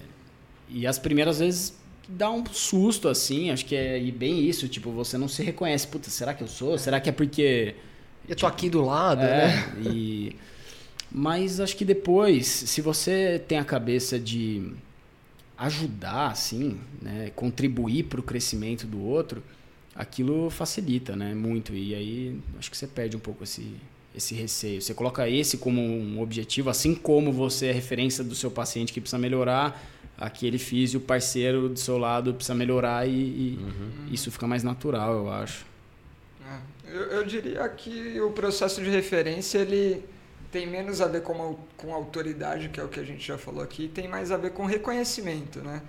E as primeiras vezes dá um susto, assim, acho que é e bem isso, tipo, você não se reconhece. Puta, será que eu sou? Será que é porque Eu tô aqui do lado, né? é, e... Mas acho que depois, se você tem a cabeça de ajudar, assim, né, contribuir para o crescimento do outro, aquilo facilita, né, muito. E aí acho que você perde um pouco esse, esse receio. Você coloca esse como um objetivo, assim como você é referência do seu paciente que precisa melhorar, aquele físio parceiro do seu lado precisa melhorar e, e isso fica mais natural, eu acho. É, Eu, eu diria que o processo de referência ele tem menos a ver com, com autoridade, que é o que a gente já falou aqui, tem mais a ver com reconhecimento, né?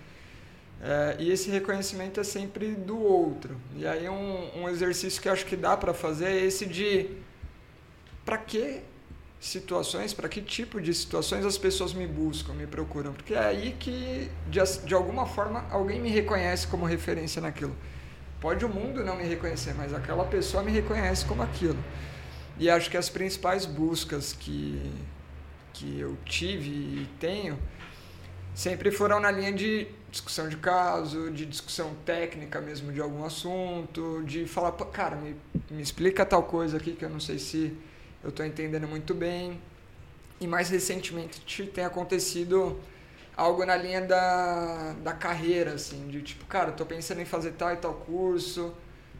É, e esse reconhecimento é sempre do outro. E aí um, um exercício que acho que dá para fazer é esse de para que situações, para que tipo de situações as pessoas me buscam, me procuram, porque é aí que de, de alguma forma alguém me reconhece como referência naquilo. Pode o mundo não me reconhecer, mas aquela pessoa me reconhece como aquilo. E acho que as principais buscas que, que eu tive e tenho sempre foram na linha de discussão de caso, de discussão técnica mesmo de algum assunto, de falar, "Pô, cara, me, me explica tal coisa aqui que eu não sei se eu estou entendendo muito bem. E mais recentemente tem acontecido algo na linha da, da carreira, assim, de tipo, cara, tô pensando em fazer tal e tal curso,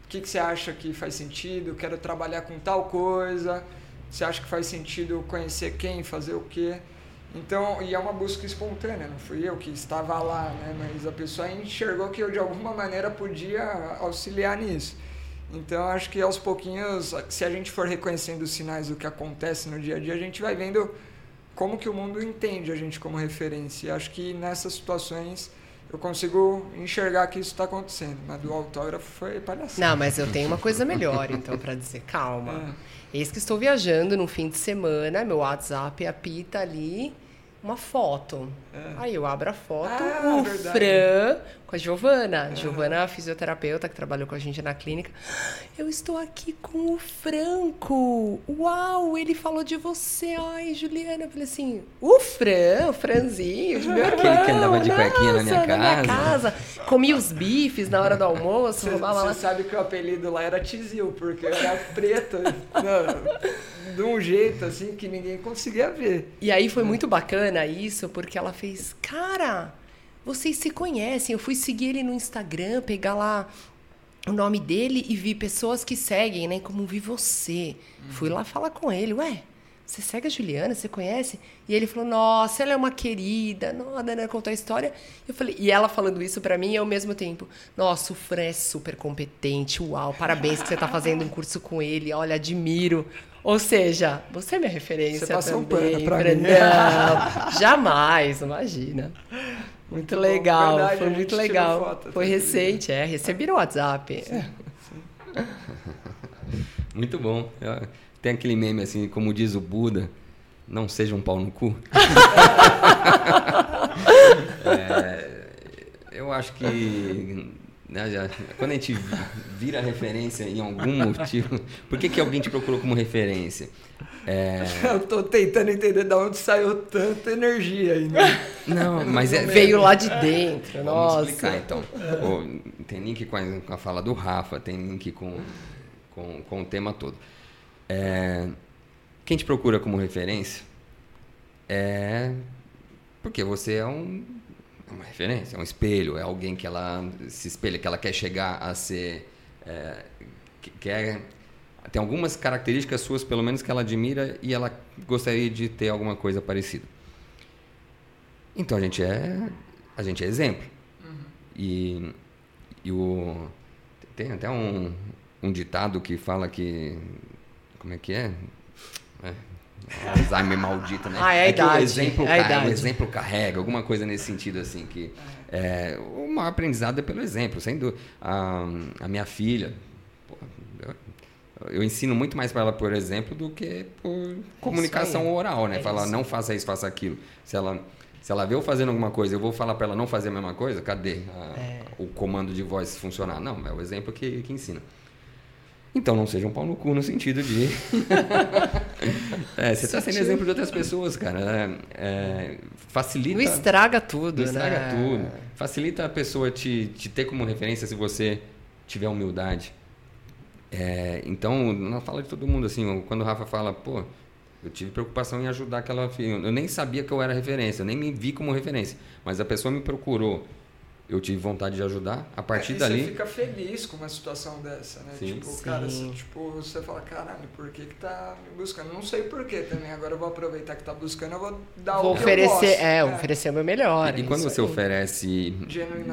o que, que você acha que faz sentido? Quero trabalhar com tal coisa, você acha que faz sentido conhecer quem, fazer o quê? Então, e é uma busca espontânea, não fui eu que estava lá, né? Mas a pessoa enxergou que eu de alguma maneira podia auxiliar nisso. Então, acho que aos pouquinhos, se a gente for reconhecendo os sinais do que acontece no dia a dia, a gente vai vendo como que o mundo entende a gente como referência. E acho que nessas situações eu consigo enxergar que isso está acontecendo. Mas do autógrafo foi palhaçada. Não, mas eu tenho uma coisa melhor, então, pra dizer. Calma. Ah. Eis que estou viajando no fim de semana, meu WhatsApp apita ali uma foto. Aí eu abro a foto, Ah, o verdade. Fran com a Giovana. Giovana é a fisioterapeuta que trabalhou com a gente na clínica. Eu estou aqui com o Franco. Uau, ele falou de você. Ai, Juliana. Eu falei assim, o Fran, o Franzinho, de meu Aquele que andava de irmão, cuequinha na minha casa. casa. Comia os bifes na hora do almoço, Você sabe que o apelido lá era Tizil, porque eu era preto não, de um jeito assim que ninguém conseguia ver. E aí foi muito bacana isso, porque ela fez, cara, vocês se conhecem. Eu fui seguir ele no Instagram, pegar lá o nome dele e vi pessoas que seguem, né? Como vi você. Fui lá falar com ele, ué. Você segue a Juliana, você conhece? E ele falou, nossa, ela é uma querida. Nossa, né? contou a história. Eu falei, e ela falando isso pra mim e ao mesmo tempo, nossa, o Fran é super competente, uau, parabéns que você tá fazendo um curso com ele, olha, admiro. Ou seja, você é minha referência Você passou um também, pano pra mim. Não, jamais, imagina. Muito legal, Verdade, foi muito legal. foto foi até recente, é, recebi no WhatsApp. Muito bom. Tem aquele meme assim, como diz o Buda, não seja um pau no cu. É, eu acho que Né, já, quando a gente vira referência em algum motivo, por que, que alguém te procurou como referência? É... Eu tô tentando entender de onde saiu tanta energia aí, né? Não, mas é... Veio lá de dentro, Vamos nossa. explicar então. É. tem link com a, com a, fala do Rafa, tem link com, com, com o tema todo. É... Quem te procura como referência é porque você é um, uma referência, é um espelho, é alguém que ela se espelha, que ela quer chegar a ser... É, quer tem algumas características suas, pelo menos, que ela admira e ela gostaria de ter alguma coisa parecida. Então a gente é, a gente é exemplo. Uhum. E, e o, tem até um, um ditado que fala que. Como é que é? é Alzheimer maldita, né? Ah, é, a é idade. O exemplo, é carrega, o exemplo carrega, alguma coisa nesse sentido assim que é, o maior aprendizado é pelo exemplo. Sendo a, a minha filha, eu ensino muito mais para ela, por exemplo, do que por comunicação oral, né? É Falar, não faça isso, faça aquilo. Se ela, se ela vê eu fazendo alguma coisa, eu vou falar para ela não fazer a mesma coisa, cadê a, é. o comando de voz funcionar? Não, é o exemplo que, que ensina. Então não seja um pau no cu no sentido de. é, você está sendo exemplo de outras pessoas, cara. É, é, facilita. Não estraga tudo, não estraga né? tudo. Facilita a pessoa te, te ter como referência se você tiver humildade. É, então, na fala de todo mundo, assim, quando o Rafa fala, pô, eu tive preocupação em ajudar aquela filha. Eu nem sabia que eu era referência, eu nem me vi como referência. Mas a pessoa me procurou, eu tive vontade de ajudar. A partir é, dali. Você fica feliz com uma situação dessa, né? Sim. Tipo, Sim. cara, você, tipo, você fala, caralho, por que, que tá me buscando? Não sei por que também. Agora eu vou aproveitar que tá buscando, eu vou dar vou o que oferecer, eu gosto. É, é, oferecer o meu melhor. E, e quando você aí. oferece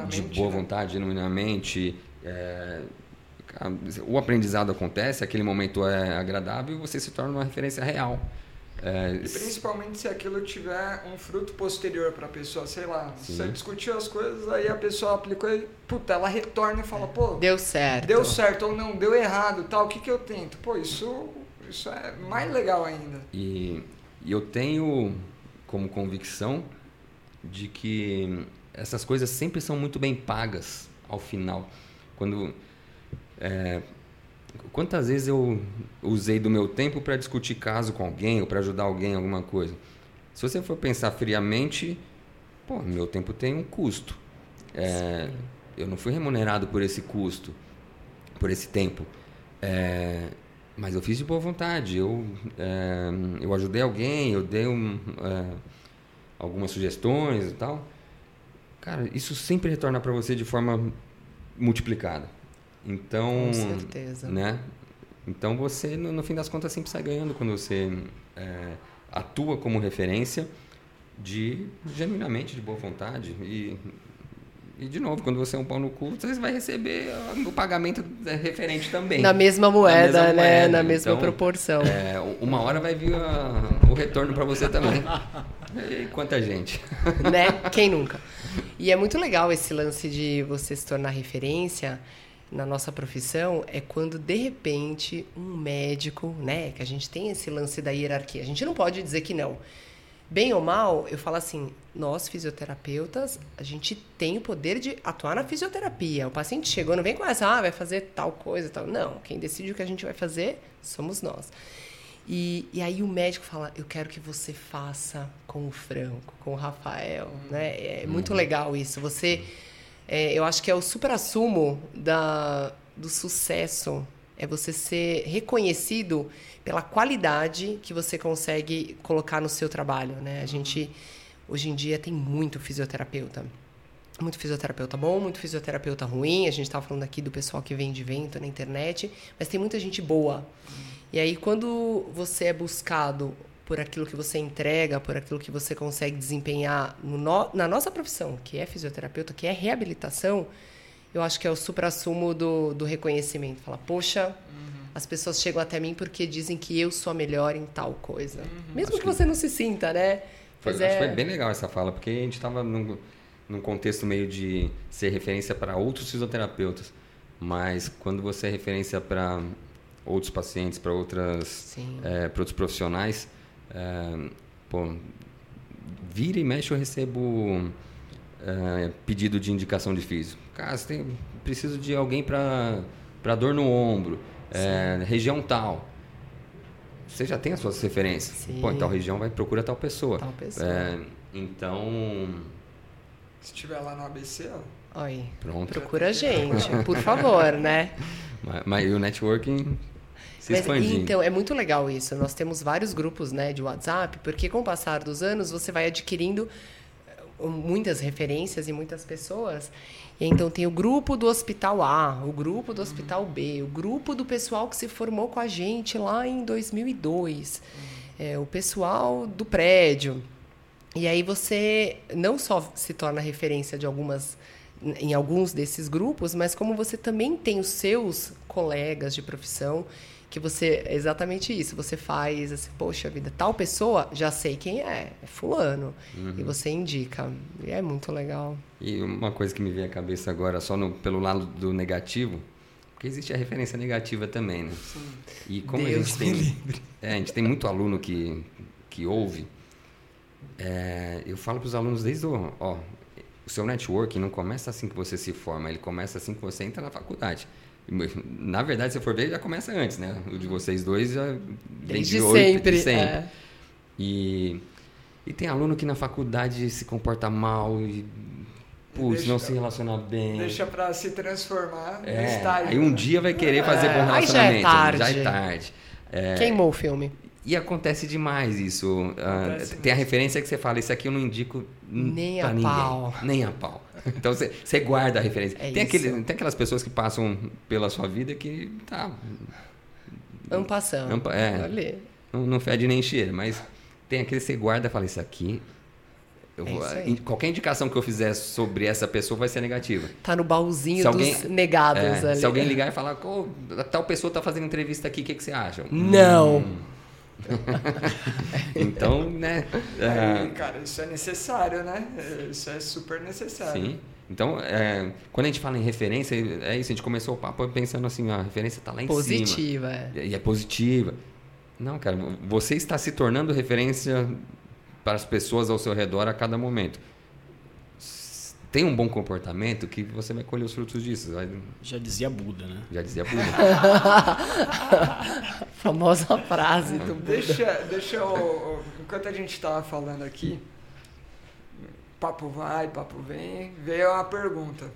de boa né? vontade, genuinamente. É, o aprendizado acontece, aquele momento é agradável e você se torna uma referência real. É, e principalmente se aquilo tiver um fruto posterior para a pessoa, sei lá, sim. você discutiu as coisas, aí a pessoa aplicou e, puta, ela retorna e fala, pô, deu certo. Deu certo ou não, deu errado, tal, o que que eu tento? Pô, isso, isso é mais legal ainda. E, e eu tenho como convicção de que essas coisas sempre são muito bem pagas ao final. Quando é, quantas vezes eu usei do meu tempo para discutir caso com alguém ou para ajudar alguém em alguma coisa? Se você for pensar friamente, pô, meu tempo tem um custo. É, eu não fui remunerado por esse custo, por esse tempo. É, mas eu fiz de boa vontade. Eu, é, eu ajudei alguém, eu dei um, é, algumas sugestões e tal. Cara, isso sempre retorna para você de forma multiplicada. Então, Com certeza. Né? Então você, no, no fim das contas, sempre sai ganhando quando você é, atua como referência de genuinamente de boa vontade e e, de novo, quando você é um pau no cu, você vai receber o pagamento referente também. Na mesma moeda, Na mesma né? Moeda. Na mesma então, proporção. É, uma hora vai vir a, o retorno para você também. E quanta gente. Né? Quem nunca? E é muito legal esse lance de você se tornar referência na nossa profissão é quando de repente um médico, né, que a gente tem esse lance da hierarquia. A gente não pode dizer que não. Bem ou mal, eu falo assim, nós fisioterapeutas, a gente tem o poder de atuar na fisioterapia. O paciente chegou, não vem com essa, ah, vai fazer tal coisa, tal. Não, quem decide o que a gente vai fazer somos nós. E, e aí o médico fala, eu quero que você faça com o Franco, com o Rafael, né? É muito uhum. legal isso. Você é, eu acho que é o supra-sumo da, do sucesso. É você ser reconhecido pela qualidade que você consegue colocar no seu trabalho, né? A gente, hoje em dia, tem muito fisioterapeuta. Muito fisioterapeuta bom, muito fisioterapeuta ruim. A gente estava falando aqui do pessoal que vem de vento na internet, mas tem muita gente boa. E aí, quando você é buscado por aquilo que você entrega, por aquilo que você consegue desempenhar no, na nossa profissão, que é fisioterapeuta, que é reabilitação, eu acho que é o supra-sumo do, do reconhecimento. Fala, poxa, uhum. as pessoas chegam até mim porque dizem que eu sou a melhor em tal coisa. Uhum. Mesmo que, que, você não se sinta, né? Foi, é... Acho que foi bem legal essa fala, porque a gente estava num, num contexto meio de ser referência para outros fisioterapeutas. Mas quando você é referência para outros pacientes, para outras, é, para outros profissionais, é, pô, vira e mexe eu recebo é, pedido de indicação de físico. Cara, você tem, preciso de alguém para dor no ombro, é, região tal. Você já tem as suas referências. Sim. Pô, em tal região vai procura tal pessoa. Tal pessoa. É, então, Se estiver lá no ABC, ó. Oi. pronto. Procura a gente, por favor, né? Mas, mas o networking se Mas, expandindo. então, é muito legal isso. Nós temos vários grupos né, de WhatsApp, porque com o passar dos anos você vai adquirindo eh, muitas referências e muitas pessoas. E então tem o grupo do Hospital A, o grupo do Hospital B, o grupo do pessoal que se formou com a gente lá em 2002, é, o pessoal do prédio. E aí você não só se torna referência de algumas em alguns desses grupos, mas como você também tem os seus colegas de profissão que você é exatamente isso, você faz assim, poxa vida, tal pessoa, já sei quem é, é fulano. E você indica. E é muito legal. E uma coisa que me vem à cabeça agora, só no, pelo lado do negativo, porque existe a referência negativa também, né? E como Deus a gente tem, é, a gente tem muito aluno que, que ouve, é, eu falo para os alunos desde o, ó, o seu networking não começa assim que você se forma, ele começa assim que você entra na faculdade. Na verdade, se for ver, já começa antes, né? O de vocês dois já vem Desde de oito, sempre. de sempre. é. E, e tem aluno que na faculdade se comporta mal e, putz, Deixa- não se relaciona bem. Deixa pra se transformar no É, estágio. aí um né? dia vai querer fazer bom Aí já é relacionamento. tarde. Já é tarde. É, Queimou o filme. E acontece demais isso. Ah, Acontece tem a referência que você fala, isso aqui eu não indico Nem pra a ninguém. pau. Nem a pau. Então você, você guarda a referência. É tem, aquele, tem aquelas pessoas que passam pela sua vida que tá, Ampassão. Ampa- é. Não, não fede nem cheira, mas tem aquele que você guarda e fala, isso aqui. Eu É vou- in- qualquer indicação que eu fizer sobre essa pessoa vai ser negativa. Tá no baúzinho Se alguém- dos negados É, ali. se alguém ligar e falar, "Ô, tal pessoa tá fazendo entrevista aqui, o que, que você acha? Não. Hum. então, né? É, cara, isso é necessário, né? Isso é super necessário. sim. Então, é, quando a gente fala em referência, é isso, a gente começou o papo pensando assim, a referência tá lá em cima. Positiva. é. E é positiva. Não, cara, você está se tornando referência para as pessoas ao seu redor a cada momento. Tem um bom comportamento que você vai colher os frutos disso. Já dizia Buda, né? já dizia Buda. Famosa frase do Buda. Deixa, deixa eu. Enquanto a gente tava falando aqui, papo vai, papo vem, veio uma pergunta.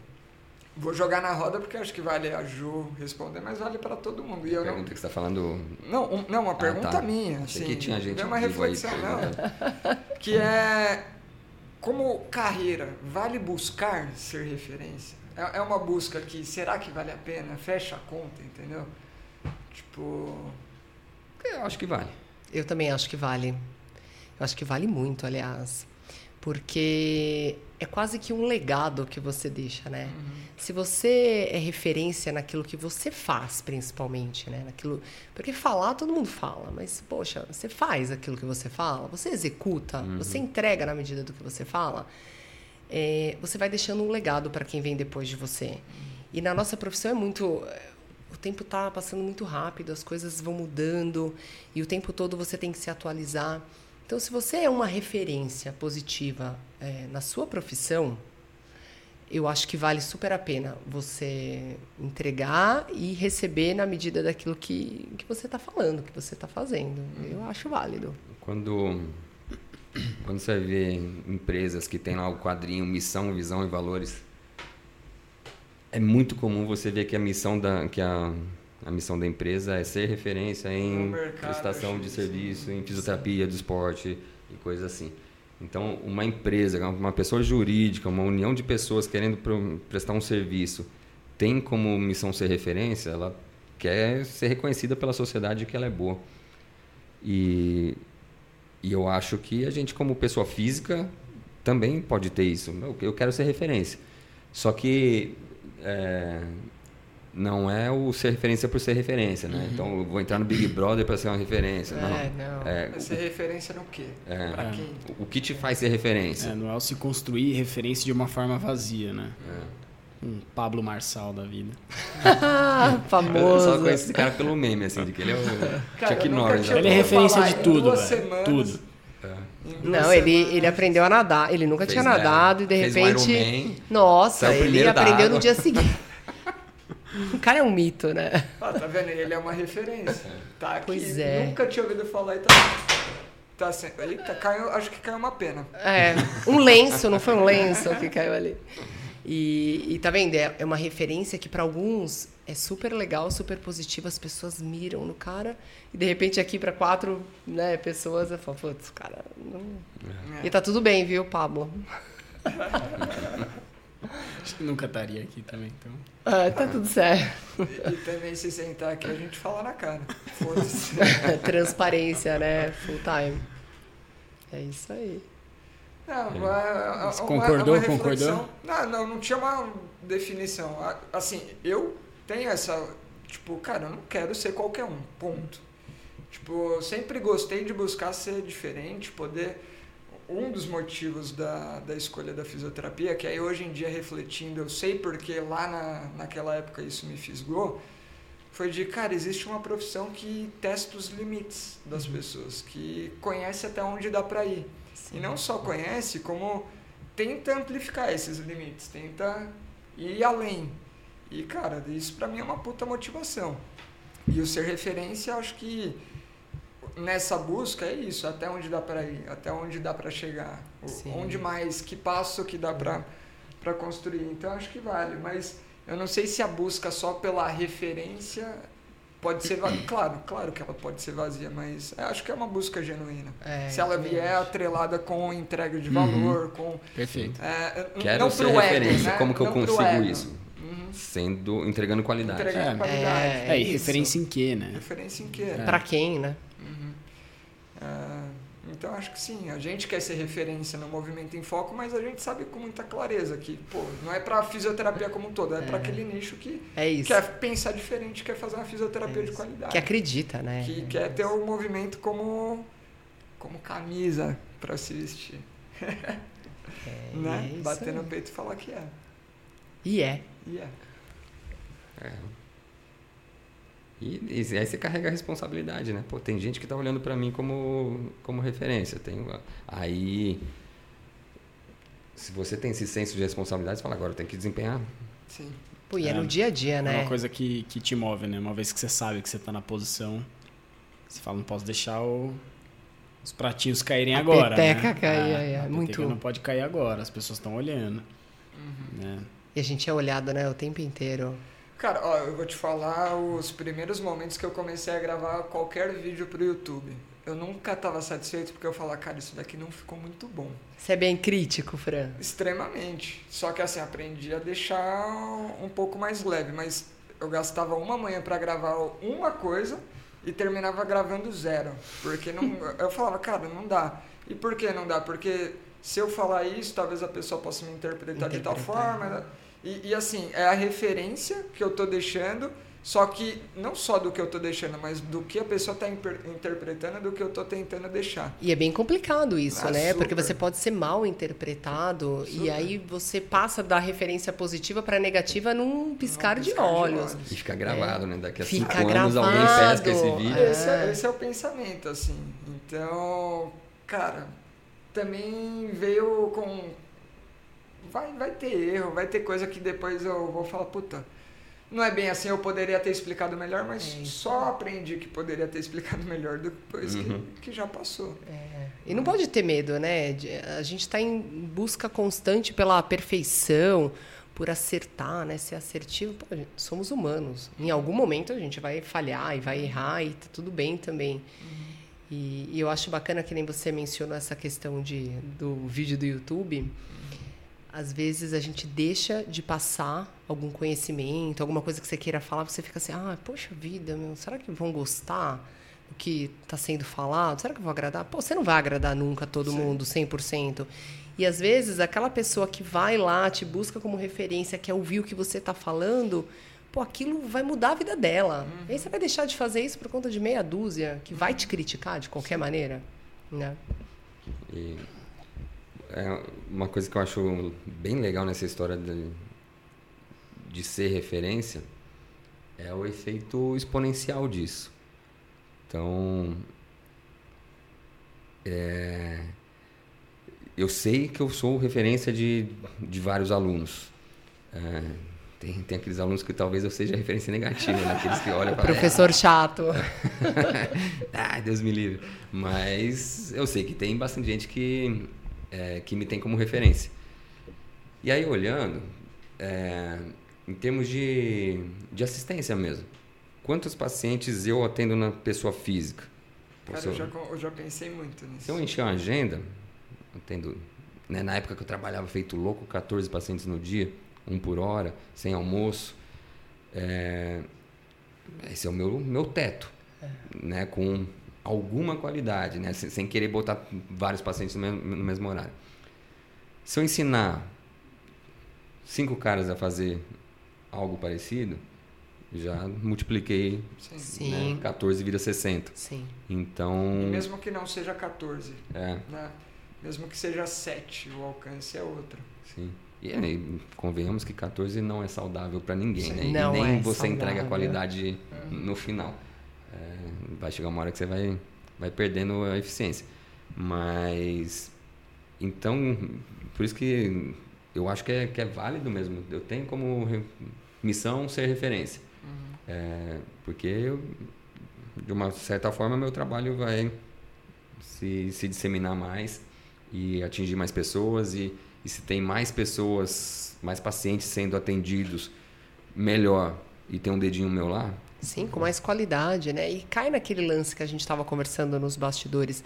Vou jogar na roda porque acho que vale a Ju responder, mas vale para todo mundo. E eu não. Pergunta que você está falando. Não, um- não uma pergunta tá. minha. Achei Assim, que tinha gente veio uma aí reflexão, perguntando. não. Que é. Como carreira, vale buscar ser referência? É, é uma busca que será que vale a pena? Fecha a conta, entendeu? Tipo. Eu acho que vale. Eu também acho que vale. Eu acho que vale muito, aliás. Porque é quase que um legado que você deixa, né? Se você é referência naquilo que você faz, principalmente, né? Naquilo... Porque falar, todo mundo fala. Mas, poxa, você faz aquilo que você fala? Você executa? Você entrega na medida do que você fala? é, você vai deixando um legado para quem vem depois de você. E na nossa profissão é muito. O tempo está passando muito rápido, as coisas vão mudando e o tempo todo você tem que se atualizar. Então, se você é uma referência positiva é, na sua profissão, eu acho que vale super a pena você entregar e receber na medida daquilo que, que você está falando, que você está fazendo. Eu acho válido. Quando, quando você vê empresas que tem lá o quadrinho missão, visão e valores, é muito comum você ver que a missão da, que a, a missão da empresa é ser referência em mercado, prestação de serviço, em fisioterapia, do esporte e coisas assim. Então, uma empresa, uma pessoa jurídica, uma união de pessoas querendo prestar um serviço, tem como missão ser referência, ela quer ser reconhecida pela sociedade que ela é boa. E, e eu acho que a gente, como pessoa física, também pode ter isso. Eu, eu quero ser referência. Só que é, não é o ser referência por ser referência, né? Então, eu vou entrar no Big Brother para ser uma referência. É, não. não. É, ser referência no quê? É. Pra É. quem? o, o que te faz ser referência? É, não é o se construir referência de uma forma vazia, né? É. Um Pablo Marçal da vida. Ah, Eu só famoso. conheço esse cara pelo meme, assim, de que ele é o Cara, Chuck Norris. né? Ele é referência de tudo, velho. semanas. Tudo. Não, ele, ele aprendeu a nadar. Ele nunca Fez, tinha nadado e de fez um repente. Ironman, nossa, ele aprendeu no dia seguinte. o cara é um mito, né? Ah, tá vendo? Ele é uma referência. Tá aqui. Pois é. Nunca tinha ouvido falar e tá. Tá sendo. Eita, caiu, acho que caiu uma pena. É, um lenço, não foi um lenço que caiu ali. E, e tá vendo? É é uma referência que para alguns é super legal, super positiva, as pessoas miram no cara e de repente aqui para quatro né, pessoas eu falo, putz, cara, não... É. E tá tudo bem, viu, Pablo? Acho que nunca estaria aqui também, então. Ah, tá tudo certo. E também se sentar aqui a gente fala na cara. Foda-se. Transparência, né? Full time. É isso aí. Não, é, é Você uma- concordou, uma reflexão. concordou? Não, não, não tinha uma definição. Assim, eu tenho essa. Tipo, cara, eu não quero ser qualquer um. Ponto. Tipo, eu sempre gostei de buscar ser diferente, poder. Um dos motivos da, da escolha da fisioterapia, que aí hoje em dia refletindo, eu sei porque lá na, naquela época isso me fisgou, foi de, cara, existe uma profissão que testa os limites das pessoas, que conhece até onde dá pra ir. E não só conhece, como tenta amplificar esses limites, tenta ir além. E, cara, isso pra mim é uma puta motivação. E o ser referência, acho que nessa busca é isso, até onde dá pra ir, até onde dá pra chegar. Sim. Onde mais, que passo que dá pra, pra construir. Então, acho que vale, mas eu não sei se a busca só pela referência pode ser vazia. Claro, claro que ela pode ser vazia, mas eu acho que é uma busca genuína. É, Se ela vier acho. atrelada com entrega de Uhum. valor, com. Perfeito. É, Quero não ser pro ego, referência. né? Como que eu Não pro consigo isso? Uhum. Sendo, entregando qualidade. Entregar É. qualidade. É, É, e isso. referência em quê, né? Referência em quê? É. Pra quem, né? Ah, então acho que sim, a gente quer ser referência no movimento em foco, mas a gente sabe com muita clareza que, pô, não é pra fisioterapia como um todo, é, pra aquele nicho que É isso. quer pensar diferente, quer fazer uma fisioterapia É de qualidade. Que acredita, né? que quer ter o movimento como como camisa pra se vestir, É, né? é Bater no peito e falar que é. E é. E é. É. E, e aí você carrega a responsabilidade, né? Pô, tem gente que tá olhando pra mim como, como referência. Tem, aí, se você tem esse senso de responsabilidade, você fala, agora eu tenho que desempenhar. Sim. Pô, e é, É. no dia a dia, É né? uma coisa que, que te move, né? Uma vez que você sabe que você tá na posição, você fala, não posso deixar o- os pratinhos caírem A agora. peteca né? cair, Ah, é, é, a muito. peteca não pode cair agora, as pessoas estão olhando. Uhum. Né? E a gente é olhado, né, o tempo inteiro. Cara, ó, eu vou te falar os primeiros momentos que eu comecei a gravar qualquer vídeo pro YouTube. Eu nunca tava satisfeito porque eu falava, cara, isso daqui não ficou muito bom. Você é bem crítico, Fran. Extremamente. Só que assim, aprendi a deixar um pouco mais leve, mas eu gastava uma manhã pra gravar uma coisa e terminava gravando zero. Porque não, eu falava, cara, não dá. E por que não dá? Porque se eu falar isso, talvez a pessoa possa me interpretar, de tal Interpretar. forma. E, e assim, é a referência que eu tô deixando, só que não só do que eu tô deixando, mas do que a pessoa tá interpretando, do que eu tô tentando deixar. E é bem complicado isso, Ah, né? Porque super. você pode ser mal interpretado e Super. aí você passa da referência positiva para negativa num piscar, Num de, piscar de olhos. olhos. E fica gravado, né? Daqui a Fica cinco anos alguém gravado. pesca esse vídeo. É. Esse, é, esse é o pensamento, assim. Então, cara, também veio com. Vai, vai ter erro, vai ter coisa que depois eu vou falar, puta. Não é bem assim, eu poderia ter explicado melhor, mas É só aprendi que poderia ter explicado melhor depois Uhum. que, que já passou. É. E não pode ter medo, né? A gente está em busca constante pela perfeição, por acertar, né? Ser assertivo. Pô, somos humanos. Em algum momento a gente vai falhar e vai errar e tá tudo bem também. E, e eu acho bacana que nem você mencionou essa questão de, do vídeo do YouTube. Às vezes a gente deixa de passar algum conhecimento, alguma coisa que você queira falar, você fica assim, ah, poxa vida, meu, será que vão gostar do que está sendo falado? Será que eu vou agradar? Pô, você não vai agradar nunca todo Sim. mundo, 100%. E às vezes aquela pessoa que vai lá, te busca como referência, quer ouvir o que você está falando, pô, aquilo vai mudar a vida dela. E aí você vai deixar de fazer isso por conta de meia dúzia que vai te criticar de qualquer maneira, né? E é uma coisa que eu acho bem legal nessa história de, de ser referência é o efeito exponencial disso. Então, é, eu sei que eu sou referência de, de vários alunos. É, tem, tem aqueles alunos que talvez eu seja referência negativa, né? aqueles que olham para Professor chato. ah, Deus me livre. Mas eu sei que tem bastante gente que, é, que me tem como referência. E aí, olhando, é, em termos de, de assistência mesmo, quantos pacientes eu atendo na pessoa física? Cara, eu, já, eu já pensei muito nisso. Se eu encher uma agenda, atendo, né, na época que eu trabalhava feito louco, 14 pacientes no dia, um por hora, sem almoço. É, esse é o meu, meu teto, é. né, com alguma qualidade, né, sem, sem, querer botar vários pacientes no mesmo, no mesmo horário. Se eu ensinar cinco caras a fazer algo parecido, já multipliquei Sim. Né, 14 vira 60. Sim. Então. E mesmo que não seja 14. É. Né? Mesmo que seja 7, o alcance é outro. Sim. E aí, convenhamos que 14 não é saudável para ninguém, né? Não e nem é você saudável. entrega a qualidade é. no final. É, vai chegar uma hora que você vai, vai perdendo a eficiência. Mas. Então, por isso que eu acho que é, que é válido mesmo. Eu tenho como missão ser referência. Uhum. É, porque, eu, de uma certa forma, meu trabalho vai se, se disseminar mais e atingir mais pessoas e e se tem mais pessoas, mais pacientes sendo atendidos, melhor. E tem um dedinho meu lá. Sim, com mais qualidade, né? E cai naquele lance que a gente estava conversando nos bastidores.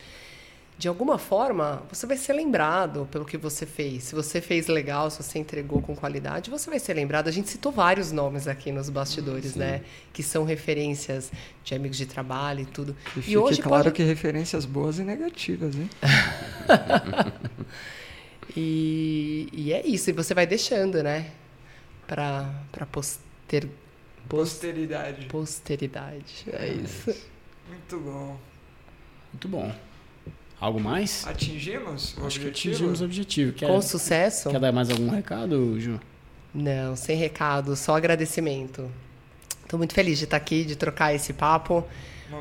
De alguma forma, você vai ser lembrado pelo que você fez. Se você fez legal, se você entregou com qualidade, você vai ser lembrado. A gente citou vários nomes aqui nos bastidores, Sim. né? Que são referências de amigos de trabalho e tudo. E, e hoje claro pode... que referências boas e negativas, hein? E, e é isso, e você vai deixando, né? Para poster, posteridade. Posteridade, é isso. Muito bom. Muito bom. Algo mais? Atingimos o Acho objetivo? que atingimos o objetivo. Quer, Com sucesso. Quer dar mais algum recado, Ju? Não, sem recado, só agradecimento. Estou muito feliz de estar aqui, de trocar esse papo.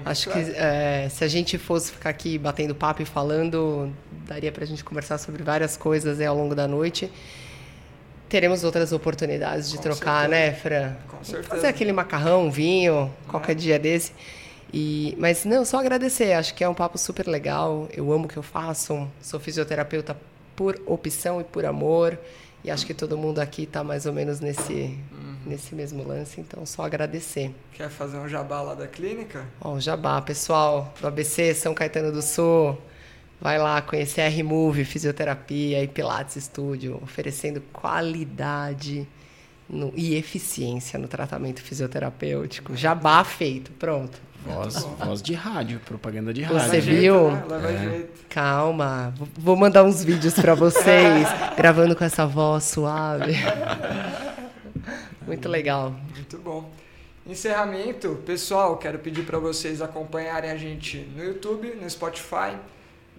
Acho que é, se a gente fosse ficar aqui batendo papo e falando, daria para a gente conversar sobre várias coisas ao longo da noite. Teremos outras oportunidades de Com trocar, certeza. né, Fran? Com certeza. Fazer aquele macarrão, vinho, qualquer é. dia desse. E, mas não, só agradecer. Acho que é um papo super legal. Eu amo o que eu faço. Sou fisioterapeuta por opção e por amor. E acho que todo mundo aqui está mais ou menos nesse, uhum. nesse mesmo lance, então só agradecer. Quer fazer um jabá lá da clínica? Ó, oh, jabá, pessoal do ABC, São Caetano do Sul. Vai lá conhecer a Remove Fisioterapia e Pilates Studio, oferecendo qualidade no, e eficiência no tratamento fisioterapêutico. Jabá feito, pronto. Voz, voz de rádio, propaganda de rádio. Você viu? Né? É. Calma, vou mandar uns vídeos para vocês, gravando com essa voz suave. Muito legal. Muito bom. Encerramento, pessoal, quero pedir para vocês acompanharem a gente no YouTube, no Spotify,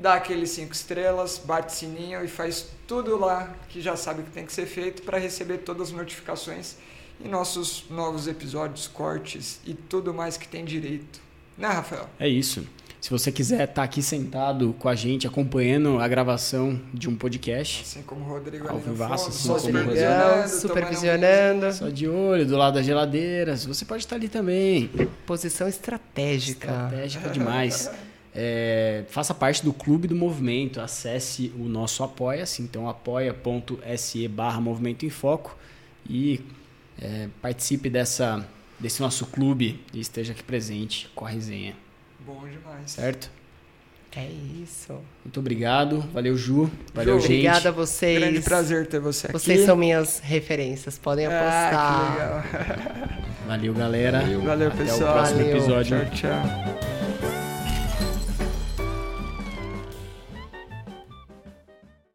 dá aqueles cinco estrelas, bate sininho e faz tudo lá que já sabe que tem que ser feito para receber todas as notificações e nossos novos episódios, cortes e tudo mais que tem direito. Né, Rafael? É isso. Se você quiser estar tá aqui sentado com a gente, acompanhando a gravação de um podcast. Assim como o Rodrigo ao vivaço, assim como supervisionando, supervisionando. Só de olho, do lado das geladeiras. Você pode estar ali também. Posição estratégica. Estratégica demais. É, faça parte do clube do movimento. Acesse o nosso apoia-se. Então, apoia.se barra Movimento em Foco. E é, participe dessa, desse nosso clube e esteja aqui presente com a resenha. Bom demais. Certo? É isso. Muito obrigado. Valeu, Ju. Valeu, Ju, gente. Obrigada a vocês. Grande prazer ter você aqui. Vocês são minhas referências. Podem apostar. Ah, que legal. Valeu, galera. Valeu, Valeu pessoal. Até o próximo Valeu. episódio. Tchau, tchau.